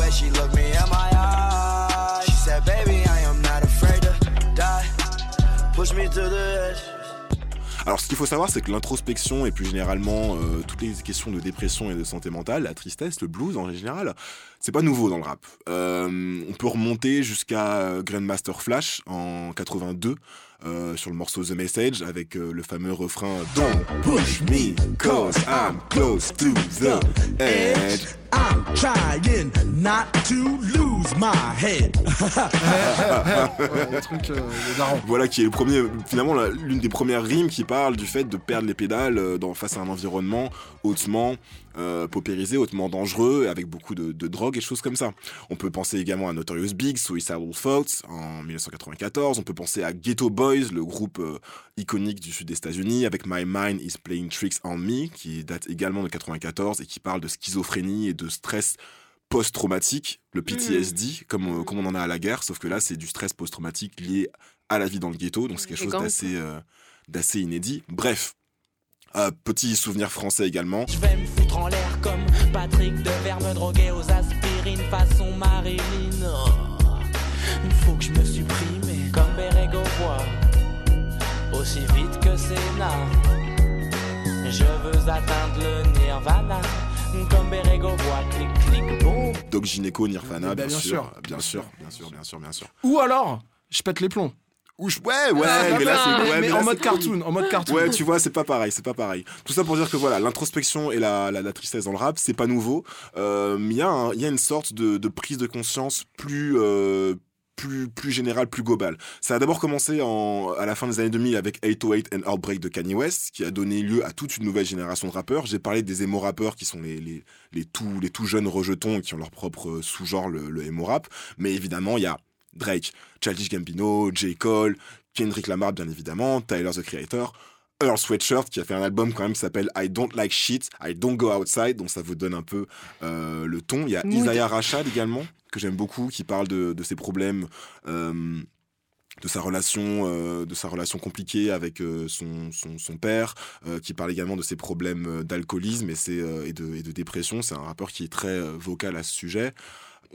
Alors, ce qu'il faut savoir, c'est que l'introspection et plus généralement euh, toutes les questions de dépression et de santé mentale, la tristesse, le blues en général, c'est pas nouveau dans le rap. Euh, on peut remonter jusqu'à Grandmaster Flash en 82 euh, sur le morceau The Message avec euh, le fameux refrain Don't push me cause I'm close to the edge. I'm trying not to lose my head. Ouais, euh. Voilà qui est le premier, finalement l'une des premières rimes qui parle du fait de perdre les pédales euh, dans, face à un environnement hautement euh, paupérisé, hautement dangereux, avec beaucoup de, de drogue et de choses comme ça. On peut penser également à Notorious Big, Suicidal Thoughts en 1994. On peut penser à Ghetto Boys, le groupe euh, iconique du sud des États-Unis, avec My Mind is Playing Tricks on Me, qui date également de 94 et qui parle de schizophrénie et de stress post-traumatique, le PTSD, comme, euh, comme on en a à la guerre, sauf que là, c'est du stress post-traumatique lié à la vie dans le ghetto, donc c'est quelque chose euh, d'assez inédit. Bref, euh, petit souvenir français également. Je vais me foutre en l'air comme Patrick Devers me droguer aux aspirines façon Marilyn. Oh, il faut que je me supprime comme Bérégo voit aussi vite que Sénat. Je veux atteindre le nirvana comme Bérégo voit clic clic boum. Doc Gynéco, Nirvana, Bah, bien, bien sûr, sûr. bien sûr, bien sûr, bien sûr, bien sûr. Ou alors, je pète les plombs. Ou je- Ouais, ouais, Ah, mais là c'est mais- ouais, mais là, en mode cartoon, en mode cartoon. Ouais, tu vois, c'est pas pareil, c'est pas pareil. Tout ça pour dire que voilà, l'introspection et la, la, la tristesse dans le rap, c'est pas nouveau. Euh, mais il y, a un- il y a une sorte de, de prise de conscience plus. euh, plus, plus générale, plus globale. Ça a d'abord commencé en, à la fin des années 2000 avec 808 and Outbreak de Kanye West, qui a donné lieu à toute une nouvelle génération de rappeurs. J'ai parlé des émo rappeurs qui sont les, les, les, tout, les tout jeunes rejetons qui ont leur propre sous-genre, le, le emo rap. Mais évidemment, il y a Drake, Childish Gambino, J. Cole, Kendrick Lamar, bien évidemment, Tyler the Creator, Earl Sweatshirt qui a fait un album quand même qui s'appelle I Don't Like Shit, I Don't Go Outside, donc ça vous donne un peu euh, le ton. Il y a Mood. Isaiah Rashad également, que j'aime beaucoup, qui parle de, de ses problèmes. euh, de sa relation euh, de sa relation compliquée avec euh, son, son, son père euh, qui parle également de ses problèmes d'alcoolisme et, de, et de dépression c'est un rappeur qui est très vocal à ce sujet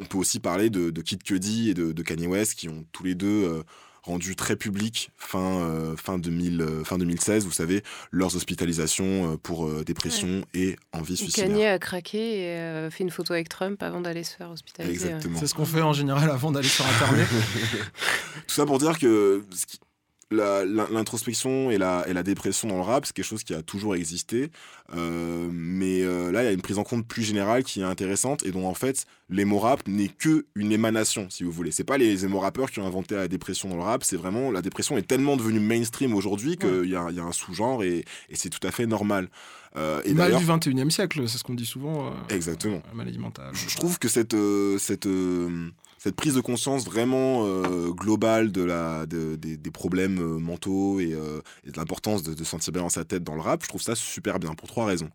on peut aussi parler de, de Kid Cudi et de, de Kanye West qui ont tous les deux euh, rendu très public fin, euh, fin, 2000, euh, fin 2016, vous savez, leurs hospitalisations euh, pour euh, dépression et envie suicidaire. Kanye a craqué et euh, fait une photo avec Trump avant d'aller se faire hospitaliser. Exactement. C'est ce qu'on fait en général avant d'aller sur Internet. Tout ça pour dire que ce qui- l'introspection et la, et la dépression dans le rap, c'est quelque chose qui a toujours existé. Euh, mais euh, là, il y a une prise en compte plus générale qui est intéressante et dont en fait, l'émo rap n'est que une émanation, si vous voulez. C'est pas les émo rappeurs qui ont inventé la dépression dans le rap, c'est vraiment la dépression est tellement devenue mainstream aujourd'hui qu'il y, a, il y a un sous-genre et, et c'est tout à fait normal. Euh, et Mal du 21e siècle, c'est ce qu'on dit souvent. euh, Exactement. la maladie mentale. Je je trouve que cette, cette, cette prise de conscience vraiment euh, globale de la, de- des, problèmes euh, mentaux et, euh, et de l'importance de, de se sentir bien dans sa tête dans le rap, je trouve ça super bien pour trois raisons.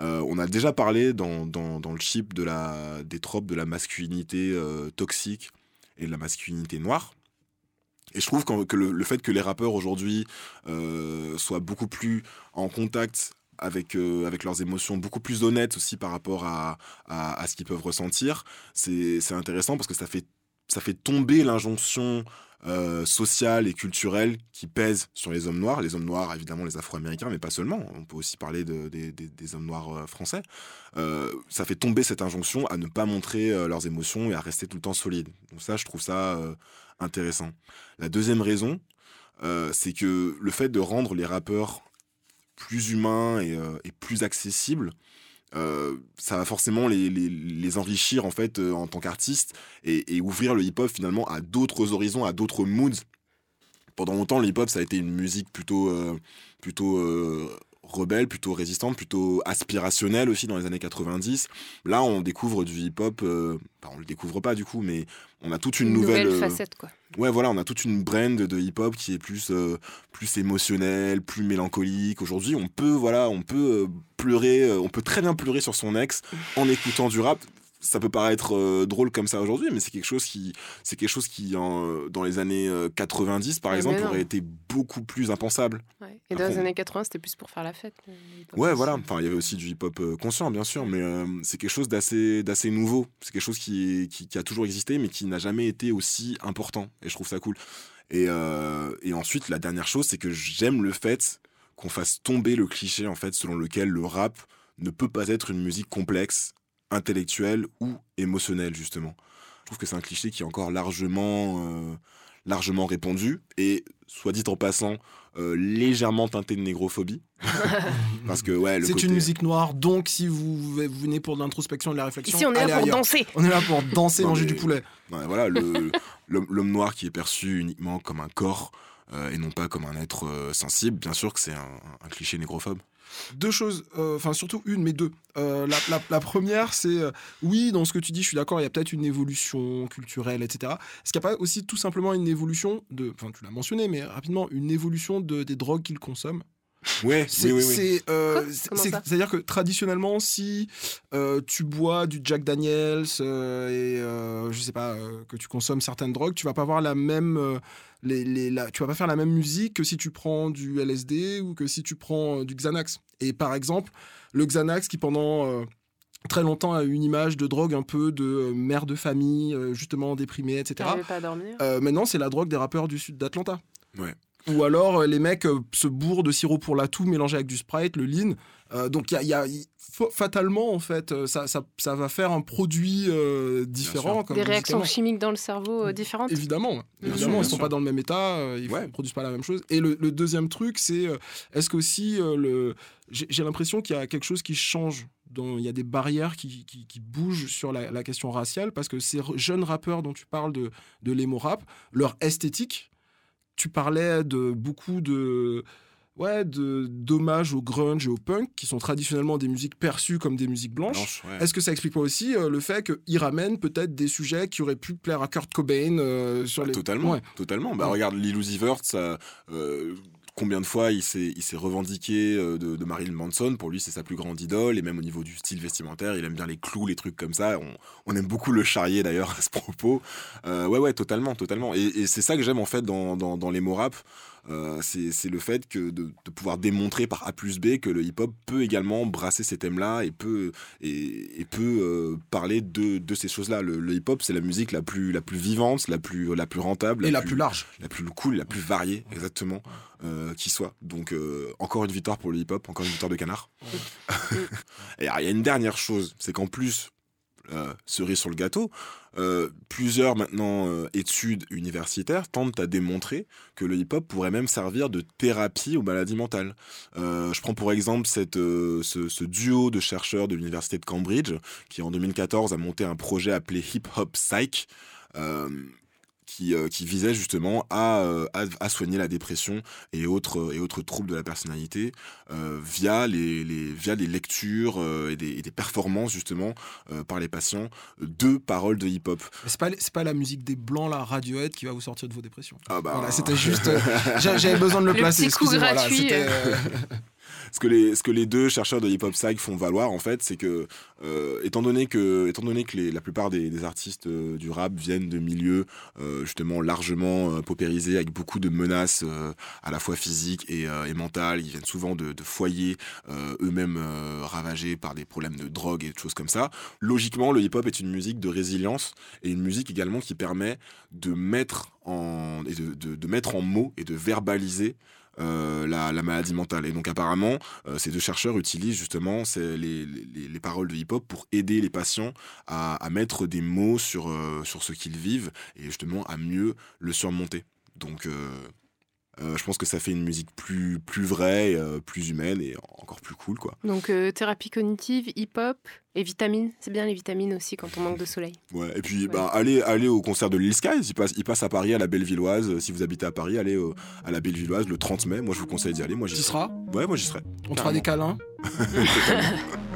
On a déjà parlé dans, dans, le chip de la, des tropes de la masculinité toxique et de la masculinité noire. Et je trouve que le, le fait que les rappeurs aujourd'hui soient beaucoup plus en contact avec, euh, avec leurs émotions, beaucoup plus honnêtes aussi par rapport à, à, ce qu'ils peuvent ressentir, c'est intéressant parce que ça fait, ça fait tomber l'injonction euh, sociale et culturelle qui pèse sur les hommes noirs. Les hommes noirs, évidemment, les Afro-Américains, mais pas seulement. On peut aussi parler de- des- hommes noirs euh, français. Ça fait tomber cette injonction à ne pas montrer leurs émotions et à rester tout le temps solide. Donc ça, je trouve ça intéressant. La deuxième raison, c'est que le fait de rendre les rappeurs plus humains et, euh, plus accessibles, euh, ça va forcément les, enrichir en fait euh, en tant qu'artistes et, ouvrir le hip-hop finalement à d'autres horizons, à d'autres moods. Pendant longtemps, le hip-hop ça a été une musique plutôt plutôt rebelle, plutôt résistante, plutôt aspirationnelle aussi dans les années 90. Là, on découvre du hip-hop, euh, enfin, on le découvre pas du coup, mais on a toute une, Une nouvelle, nouvelle euh, facette, quoi. Ouais, voilà, on a toute une brand de hip-hop qui est plus, euh, plus émotionnelle, plus mélancolique. Aujourd'hui, on peut, voilà, on peut euh, pleurer, on peut très bien pleurer sur son ex en écoutant du rap. Ça peut paraître euh, drôle comme ça aujourd'hui, mais c'est quelque chose qui, c'est quelque chose qui, en- dans les années euh, 90, par Ouais, exemple, aurait été beaucoup plus impensable. Ouais. Et dans Après, les années 80, c'était plus pour faire la fête. euh, Ouais, aussi. voilà. Enfin, il y avait aussi du hip-hop euh, conscient, bien sûr, mais euh, c'est quelque chose d'assez, d'assez nouveau. C'est quelque chose qui, qui, qui a toujours existé, mais qui n'a jamais été aussi important. Et je trouve ça cool. Et, euh, et ensuite, la dernière chose, c'est que j'aime le fait qu'on fasse tomber le cliché, en fait, selon lequel le rap ne peut pas être une musique complexe, intellectuelle ou émotionnelle, justement. Je trouve que c'est un cliché qui est encore largement, euh, largement répandu et, soit dit en passant, euh, légèrement teinté de négrophobie. Parce que, ouais, le C'est côté- une musique noire, donc si vous, vous venez pour de l'introspection et de la réflexion, Ici, on est là pour ailleurs. danser. On est là pour danser, Non, manger mais- du poulet. Voilà, le- l'homme l'homme noir qui est perçu uniquement comme un corps euh, et non pas comme un être euh, sensible, bien sûr que c'est un, un cliché négrophobe. Deux choses, euh, enfin surtout une, mais deux. Euh, la, première, c'est euh, oui, dans ce que tu dis, je suis d'accord, il y a peut-être une évolution culturelle, etc. Est-ce qu'il n'y a pas aussi tout simplement une évolution de, enfin tu l'as mentionné, mais rapidement, une évolution de, des drogues qu'ils consomment? Ouais, C'est, oui, oui, oui. c'est, euh, ça? c'est-à-dire que traditionnellement, si euh, tu bois du Jack Daniels euh, et euh, je sais pas euh, que tu consommes certaines drogues, tu vas pas avoir la même, euh, les, les- la- tu vas pas faire la même musique que si tu prends du LSD ou que si tu prends euh, du Xanax. Et par exemple, le Xanax qui pendant euh, très longtemps a eu une image de drogue un peu de euh, mère de famille, euh, justement déprimée, etc. Pas à dormir? Euh, maintenant, c'est la drogue des rappeurs du sud d'Atlanta. Ouais. Ou alors euh, les mecs euh, se bourrent de sirop pour la toux mélangé avec du Sprite, le lean. Euh, donc il y a, y fatalement en fait, euh, ça, ça, ça va faire un produit euh, différent. comme Des réactions chimiques dans le cerveau euh, différentes Évidemment, Bien évidemment, bien ils sont sûr. pas dans le même état, euh, ils Ouais. produisent pas la même chose. Et le, le deuxième truc, c'est euh, est-ce qu'aussi euh, le, j'ai l'impression qu'il y a quelque chose qui change. Il y a des barrières qui, qui, qui bougent sur la, la question raciale parce que ces jeunes rappeurs dont tu parles de, de l'émo rap, leur esthétique, tu parlais de beaucoup de ouais de d'hommages au grunge et au punk qui sont traditionnellement des musiques perçues comme des musiques blanches. Blanche, ouais. Est-ce que ça explique pas aussi euh, le fait qu'ils ramènent peut-être des sujets qui auraient pu plaire à Kurt Cobain euh, sur les Totalement, Ouais. totalement. Bah, Ouais. regarde Lil Uzi Vert, ça, euh, combien de fois il s'est, revendiqué euh, de, Marilyn Manson. Pour lui, c'est sa plus grande idole. Et même au niveau du style vestimentaire, il aime bien les clous, les trucs comme ça. On, aime beaucoup le charrier d'ailleurs à ce propos. Euh, ouais, ouais, totalement, totalement. Et, c'est ça que j'aime en fait dans, dans les mots rap. Euh, c'est c'est le fait que de, de pouvoir démontrer par A plus B que le hip-hop peut également brasser ces thèmes-là et peut, et, et peut euh, parler de, de ces choses-là. Le, le hip-hop, c'est la musique la plus, la plus vivante, la plus, la plus rentable. Et la plus large. La plus cool, la plus variée, exactement, euh, qui soit. Donc, euh, encore une victoire pour le hip-hop, encore une victoire de canard. et alors, il y a une dernière chose, c'est qu'en plus, cerise sur le gâteau, euh, plusieurs maintenant euh, études universitaires tentent à démontrer que le hip-hop pourrait même servir de thérapie aux maladies mentales. Euh, je prends pour exemple cette, ce, ce duo de chercheurs de l'université de Cambridge qui en 2014 a monté un projet appelé Hip Hop Psych. Euh, qui, euh, qui visait justement à, euh, à, à soigner la dépression et autres, et autres troubles de la personnalité euh, via, les, les, via des lectures euh, et, des, et des performances justement euh, par les patients de paroles de hip-hop. C'est pas, c'est pas la musique des blancs, la Radiohead, qui va vous sortir de vos dépressions. Ah bah... Voilà, c'était juste. euh, j'a- J'avais besoin de le, Le placer. petit coup voilà, ce que les ce que les deux chercheurs de hip hop psych font valoir en fait c'est que euh, étant donné que étant donné que les, la plupart des, artistes euh, du rap viennent de milieux euh, justement largement paupérisés avec beaucoup de menaces à la fois physiques et, et mentales ils viennent souvent de, de foyers eux-mêmes ravagés par des problèmes de drogue et de choses comme ça. Logiquement le hip hop est une musique de résilience et une musique également qui permet de mettre en et de, de, mettre en mots et de verbaliser la, la, maladie mentale. Et donc apparemment, euh, ces deux chercheurs utilisent justement les, les, les, paroles de hip-hop pour aider les patients à, à mettre des mots sur, euh, sur ce qu'ils vivent et justement à mieux le surmonter. Donc euh, je pense que ça fait une musique plus, plus vraie, euh, plus humaine et encore plus cool. quoi. Donc euh, thérapie cognitive, hip-hop et vitamines. C'est bien les vitamines aussi quand on manque de soleil. Ouais, et puis bah, allez, allez au concert de Lil Skies, il passe, il passe à Paris, à la Bellevilloise. Si vous habitez à Paris, allez au, à la Bellevilloise le 30 mai. Moi je vous conseille d'y aller. Moi, j'y seras? Ouais, moi j'y serai. On te fera des câlins?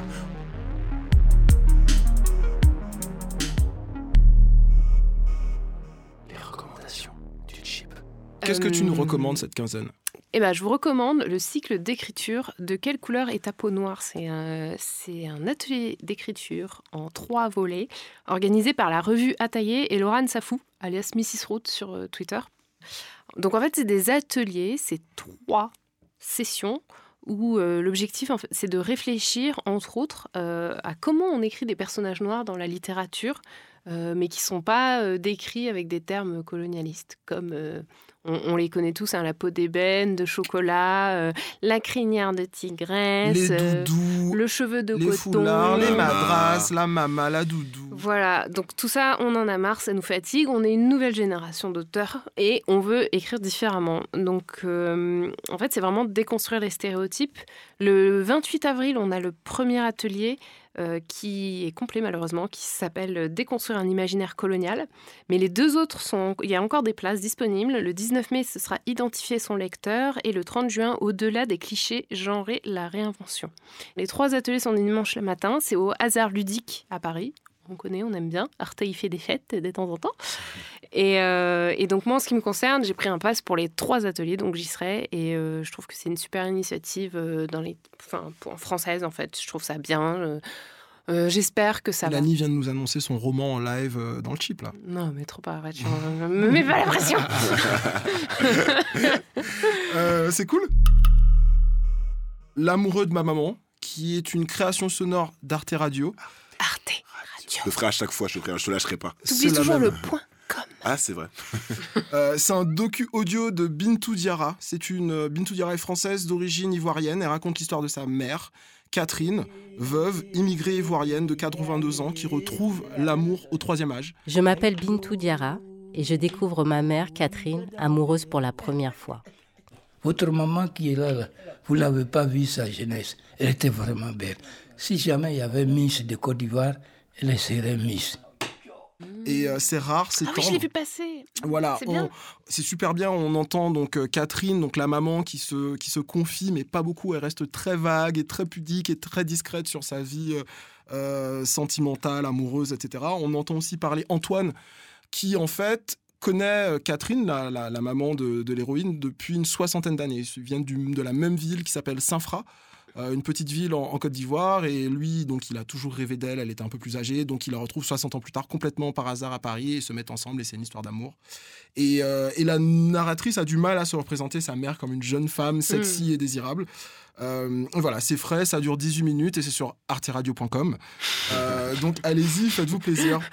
Qu'est-ce que tu nous Euh, recommandes cette quinzaine? Eh ben, je vous recommande le cycle d'écriture De quelle couleur est ta peau noire? C'est un, atelier d'écriture en trois volets organisé par la revue Ataillé et Laurent Safou, alias Mrs. Root sur euh, Twitter. Donc en fait, c'est des ateliers, c'est trois sessions où euh, l'objectif, en fait, c'est de réfléchir, entre autres, euh, à comment on écrit des personnages noirs dans la littérature, euh, mais qui ne sont pas décrits avec des termes colonialistes, comme on, on les connaît tous, hein, la peau d'ébène, de chocolat, euh, la crinière de tigresse, Les euh, le cheveu de les coton. foulards, les Mama. madras, la mama, la doudou. Voilà, donc tout ça, on en a marre, ça nous fatigue. On est une nouvelle génération d'auteurs et on veut écrire différemment. Donc, euh, en fait, c'est vraiment déconstruire les stéréotypes. Le 28 avril, on a le premier atelier euh, qui est complet malheureusement, qui s'appelle Déconstruire un imaginaire colonial. Mais les deux autres sont, il y a encore des places disponibles. Le 19 mai, ce sera Identifier son lecteur et le 30 juin, Au-delà des clichés, genrer la réinvention. Les trois ateliers sont dimanche le matin. C'est au Hasard Ludique à Paris. On connaît, on aime bien. Arte y fait des fêtes de temps en temps. Et, euh, et donc moi, en ce qui me concerne, j'ai pris un pass pour les trois ateliers, donc j'y serai. Et euh, je trouve que c'est une super initiative euh, dans les, enfin, en française en fait. Je trouve ça bien. euh, J'espère que ça va. Lani vient de nous annoncer son roman en live euh, dans le chip là. Non, mais trop pas, arrête, je- me mets pas la pression. Euh, c'est cool. L'amoureux de ma maman, qui est une création sonore d'Arte Radio. Je le ferai à chaque fois, je, le ferai, je te lâcherai pas. C'est la même. point. Ah, c'est vrai. Euh, c'est un docu audio de Bintou Diarra. C'est une euh, Bintou Diarra est française d'origine ivoirienne. Elle raconte l'histoire de sa mère, Catherine, veuve immigrée ivoirienne de 82 ans, qui retrouve l'amour au troisième âge. Je m'appelle Bintou Diarra et je découvre ma mère, Catherine, amoureuse pour la première fois. Votre maman qui est là, là, vous l'avez pas vue sa jeunesse. Elle était vraiment belle. Si jamais il y avait Miss de Côte d'Ivoire, Miss. Et euh, c'est rare, c'est Ah oui, je l'ai vu passer. Voilà, C'est on- bien. c'est super bien. On entend donc euh, Catherine, donc la maman qui se, qui se confie, mais pas beaucoup. Elle reste très vague et très pudique et très discrète sur sa vie euh, sentimentale, amoureuse, etc. On entend aussi parler Antoine, qui en fait connaît Catherine, la, la- la maman de, de l'héroïne, depuis une soixantaine d'années. Ils viennent du- de la même ville qui s'appelle Saint-Fra. Euh, une petite ville en, en Côte d'Ivoire et lui donc il a toujours rêvé d'elle elle était un peu plus âgée donc il la retrouve 60 ans plus tard complètement par hasard à Paris et ils se mettent ensemble et c'est une histoire d'amour et, euh, et la narratrice a du mal à se représenter sa mère comme une jeune femme sexy et désirable. Euh, voilà, c'est frais, ça dure 18 minutes et c'est sur arteradio.com. Euh, donc allez-y, faites-vous plaisir.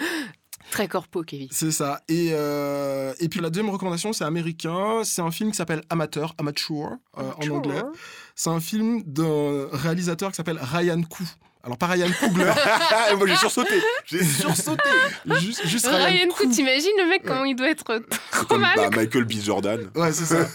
Très corpo, Kevin. C'est ça. Et, euh, et puis la deuxième recommandation, c'est américain. C'est un film qui s'appelle Amateur, Amateur euh, en anglais. C'est un film d'un réalisateur qui s'appelle Ryan Koo. Alors pas Ryan Coogler. Moi j'ai sursauté. J'ai sursauté. juste, juste Ryan, Ryan Coogler, t'imagines le mec comment il doit être trop Comme mal bah, Michael B. Jordan. Ouais, c'est ça.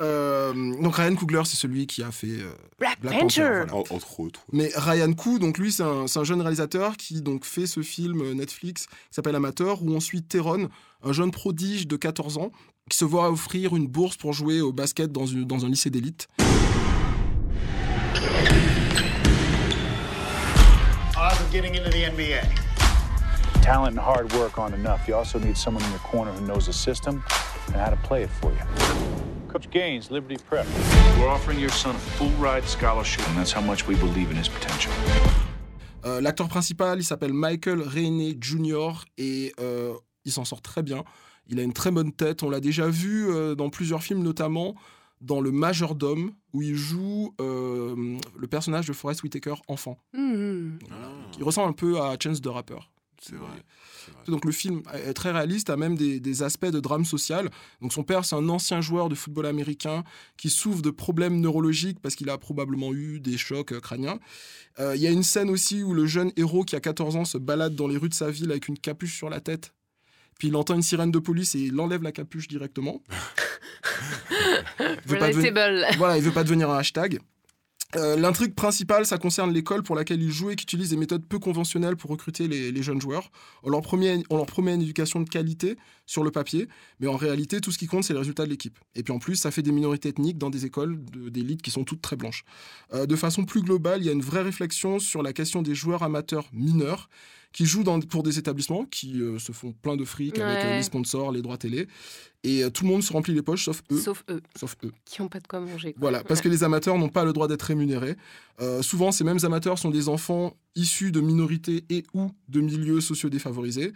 Euh, donc Ryan Coogler, c'est celui qui a fait euh, Black Panther, Panther. voilà. En- Entre autres. Mais Ryan Koo, donc lui, c'est un, un jeune réalisateur qui donc fait ce film euh, Netflix qui s'appelle Amateur, où on suit Teron, un jeune prodige de 14 ans, qui se voit offrir une bourse pour jouer au basket dans, une- dans un lycée d'élite. Odds of getting into the NBA. Talent and hard work aren't enough. You also need someone in your corner who knows the system and how to play it for you. Coach Gaines, Liberty Prep. We're offering your son a full ride scholarship, and that's how much we believe in his potential. Euh, L'acteur principal, il s'appelle Michael Rainey Jr. et euh, il s'en sort très bien. Il a une très bonne tête. On l'a déjà vu euh, dans plusieurs films, notamment dans Le Majordome, où il joue euh, le personnage de Forrest Whitaker enfant. Mhm. Il ressemble un peu à Chance the Rapper. C'est vrai. Donc le film est très réaliste, a même des, des aspects de drame social. Donc son père, c'est un ancien joueur de football américain qui souffre de problèmes neurologiques parce qu'il a probablement eu des chocs euh, crâniens. Euh, Il y a une scène aussi où le jeune héros qui a 14 ans se balade dans les rues de sa ville avec une capuche sur la tête. Puis il entend une sirène de police et il enlève la capuche directement. Il devenir- voilà, il veut pas devenir un hashtag. Euh, L'intrigue principale, ça concerne l'école pour laquelle il joue et qui utilise des méthodes peu conventionnelles pour recruter les, les jeunes joueurs. On leur, promet, on leur promet une éducation de qualité sur le papier, mais en réalité, tout ce qui compte, c'est les résultats de l'équipe. Et puis en plus, ça fait des minorités ethniques dans des écoles de- d'élite qui sont toutes très blanches. Euh, de façon plus globale, il y a une vraie réflexion sur la question des joueurs amateurs mineurs qui joue dans, pour des établissements qui euh, se font plein de fric avec euh, les sponsors, les droits télé. Et euh, tout le monde se remplit les poches, sauf eux. Sauf eux. Sauf eux. Qui ont pas de quoi manger. quoi. Voilà, parce que les amateurs n'ont pas le droit d'être rémunérés. Souvent, ces mêmes amateurs sont des enfants issus de minorités et ou de milieux sociaux défavorisés.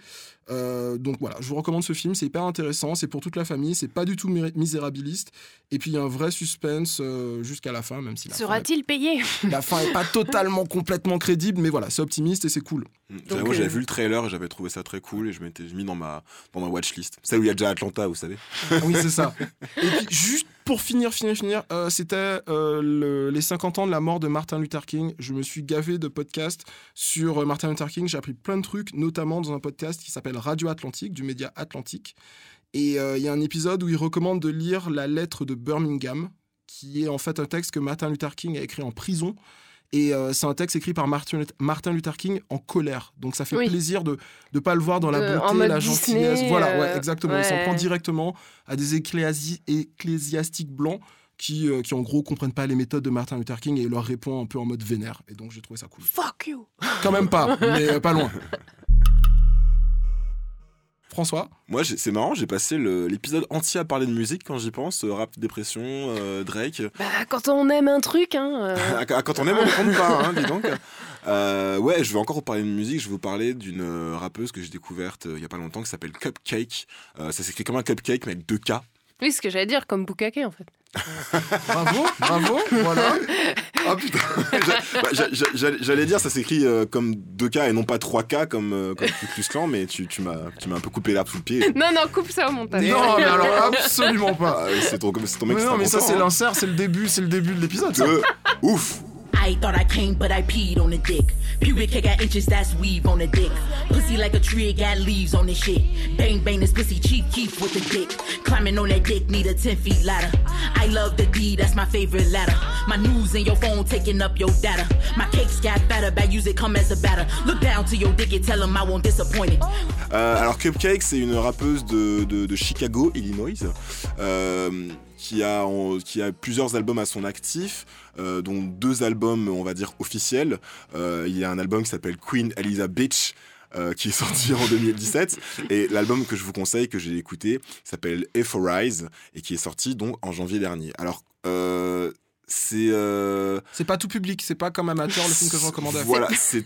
Euh, donc voilà, je vous recommande ce film, c'est hyper intéressant, c'est pour toute la famille, c'est pas du tout mi- misérabiliste. Et puis il y a un vrai suspense euh, jusqu'à la fin, même si Sera-t-il payé? La fin est pas totalement complètement crédible, mais voilà, c'est optimiste et c'est cool. J'avoue, Donc, j'avais euh, vu le trailer et j'avais trouvé ça très cool et je m'étais mis dans ma, dans ma watchlist. Celle où il y a déjà Atlanta, vous savez. Ah oui, c'est ça. Et puis, juste pour finir, finir, finir, euh, c'était euh, le- les 50 ans de la mort de Martin Luther King. Je me suis gavé de podcasts sur euh, Martin Luther King. J'ai appris plein de trucs, notamment dans un podcast qui s'appelle Radio Atlantique, du média Atlantique. Et il y a un épisode où il recommande de lire la lettre de Birmingham, qui est en fait un texte que Martin Luther King a écrit en prison. Et euh, c'est un texte écrit par Martin, Martin Luther King en colère. Donc ça fait Oui. plaisir de ne pas le voir dans la mode la gentillesse. Disney, voilà, ouais, euh, exactement. Il s'en ouais. prend directement à des ecclési- ecclésiastiques blancs qui, euh, qui en gros comprennent pas les méthodes de Martin Luther King et leur répond un peu en mode vénère. Et donc j'ai trouvé ça cool. Fuck you Quand même pas, mais euh, pas loin. François Moi, c'est marrant, j'ai passé l'épisode entier à parler de musique quand j'y pense. euh, rap, dépression, euh, Drake. Bah, quand on aime un truc, hein. euh, Ah, Quand on aime, on ne compte pas, hein, dis donc. Euh, ouais, je vais encore vous parler de musique. Je vais vous parler d'une rappeuse que j'ai découverte euh, il y a pas longtemps qui s'appelle Cupcake. Euh, ça s'écrit comme un cupcake, mais avec deux K. Oui, ce que j'allais dire, comme Bukake en fait. Bravo, bravo, voilà. Ah putain bah, j'a- j'a- J'allais dire, ça s'écrit euh, comme 2K et non pas 3K comme, euh, comme Klan, mais tu, tu m'as un peu coupé l'herbe sous le pied. Non, non, coupe ça au montage. Non, mais alors absolument pas. Ah, c'est ton, ton mec Mais non, mais ça c'est hein. l'insert, c'est le début, c'est le début de l'épisode. ouf I thought I came, but I peed on the dick. Pubic hair got inches, that's weave on the dick. Pussy like a tree, it got leaves on the shit. Bang bang, this pussy cheap keep with the dick. Climbing on that dick, need a 10 feet ladder. I love the D, that's my favorite ladder. My news in your phone taking up your data. My cakes got fatter, bad use it come as a batter. Look down to your dick and tell him I won't disappoint it. Euh, alors Cupcake, c'est une rappeuse de, de- de Chicago, Illinois, euh, qui, a, en- qui a plusieurs albums à son actif, euh, dont deux albums, on va dire, officiels. Euh, il y a un album qui s'appelle Queen Eliza Bitch. euh, qui est sorti en 2017 et l'album que je vous conseille que j'ai écouté s'appelle Euphorize et qui est sorti donc en janvier dernier alors c'est C'est pas tout public, c'est pas comme amateur le film que je recommandais. voilà, c'est-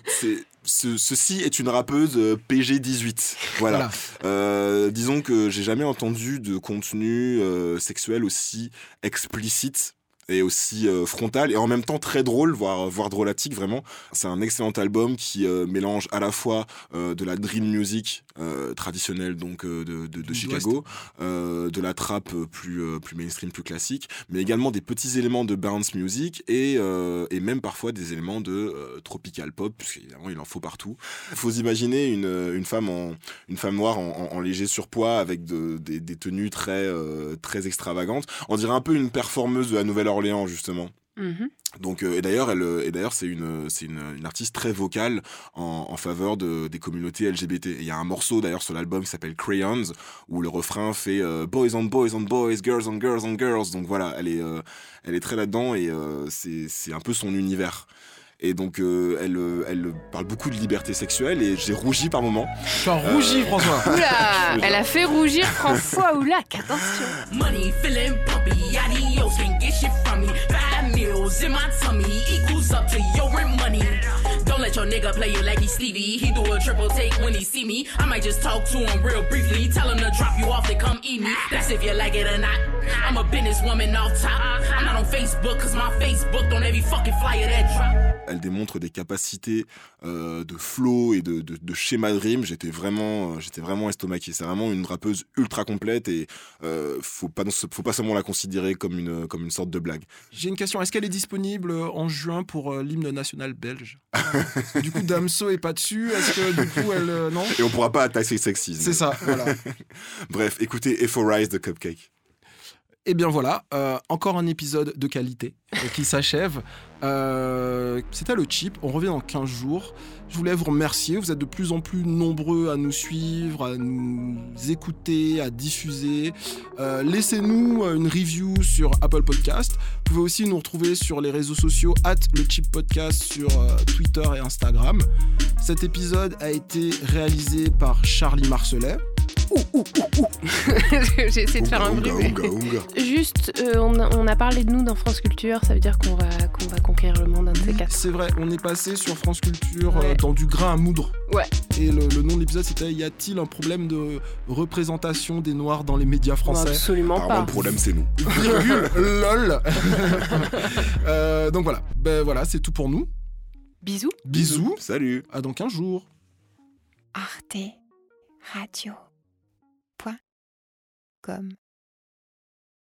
ce- ceci est une rappeuse euh, PG-18. Voilà. Voilà. Euh, disons que j'ai jamais entendu de contenu euh, sexuel aussi explicite et aussi euh, frontal et en même temps très drôle, voire, voire drôlatique vraiment. C'est un excellent album qui euh, mélange à la fois euh, de la drill music euh, traditionnelle donc euh, de, de, Chicago, euh, de la trap plus, euh, plus mainstream, plus classique, mais également des petits éléments de bounce music et, euh, et même parfois des éléments de tropical pop, puisqu'évidemment il en faut partout. Il faut imaginer une, une, femme en, une femme noire en, en- en léger surpoids avec de- des, des tenues très, très extravagantes. On dirait un peu une performeuse de la Nouvelle-Orléans justement. Mhm. Donc, euh, et d'ailleurs, elle, euh, et d'ailleurs, c'est une, c'est une, artiste très vocale en, faveur de, des communautés LGBT. Il y a un morceau d'ailleurs sur l'album qui s'appelle Crayons où le refrain fait euh, Boys on Boys on Boys, Girls on Girls on Girls. Donc voilà, elle est, euh, elle est très là-dedans et euh, c'est, c'est un peu son univers. Et donc, euh, elle, euh, elle parle beaucoup de liberté sexuelle et j'ai rougi par moments. Tu as rougi, François. Oula Elle a fait rougir François Oulac, attention Money feeling pumpy, adios can get shit from me. Five meals in my tummy equals up to your your nigga play you like he's Stevie. He do a triple take when he see me. I might just talk to him real briefly. Tell him to drop you off to come eat me. That's if you like it or not. I'm a businesswoman off top. I'm not on Facebook cause my Facebook on every fucking flyer that drop. Elle démontre des capacités euh, de flow et de, de, de schéma de rime. J'étais vraiment, euh, j'étais vraiment estomaqué. C'est vraiment une rappeuse ultra complète et euh, faut pas, faut pas seulement la considérer comme une, comme une sorte de blague. J'ai une question, est-ce qu'elle est disponible en juin pour euh, l'hymne national belge? Du coup, Damso est pas dessus, est-ce que du coup elle... euh, non Et on pourra pas attaquer sexisme. C'est ça, voilà. Bref, écoutez Euphorize de Cupcake. Et bien voilà, euh, encore un épisode de qualité euh, qui s'achève. Euh, C'était le chip, on revient dans 15 jours. Je voulais vous remercier, vous êtes de plus en plus nombreux à nous suivre, à nous écouter, à diffuser. Euh, Laissez-nous une review sur Apple Podcast. Vous pouvez aussi nous retrouver sur les réseaux sociaux, at le chip podcast sur euh, Twitter et Instagram. Cet épisode a été réalisé par Charlie Marcelet. J'ai essayé de faire un bruit. mais- Juste, euh, on, a, on a parlé de nous dans France Culture, ça veut dire qu'on va, qu'on va conquérir le monde, un de ces quatre. C'est vrai, on est passé sur France Culture euh, dans du grain à moudre. Ouais. Et le, le nom de l'épisode c'était Y a-t-il un problème de représentation des Noirs dans les médias français? Absolument Apparemment, pas. le problème, c'est nous. Virgule, lol. Euh, donc voilà, ben voilà, c'est tout pour nous. Bisous. Bisous. Salut. À dans 15 jours. Arte Radio. Point. Com.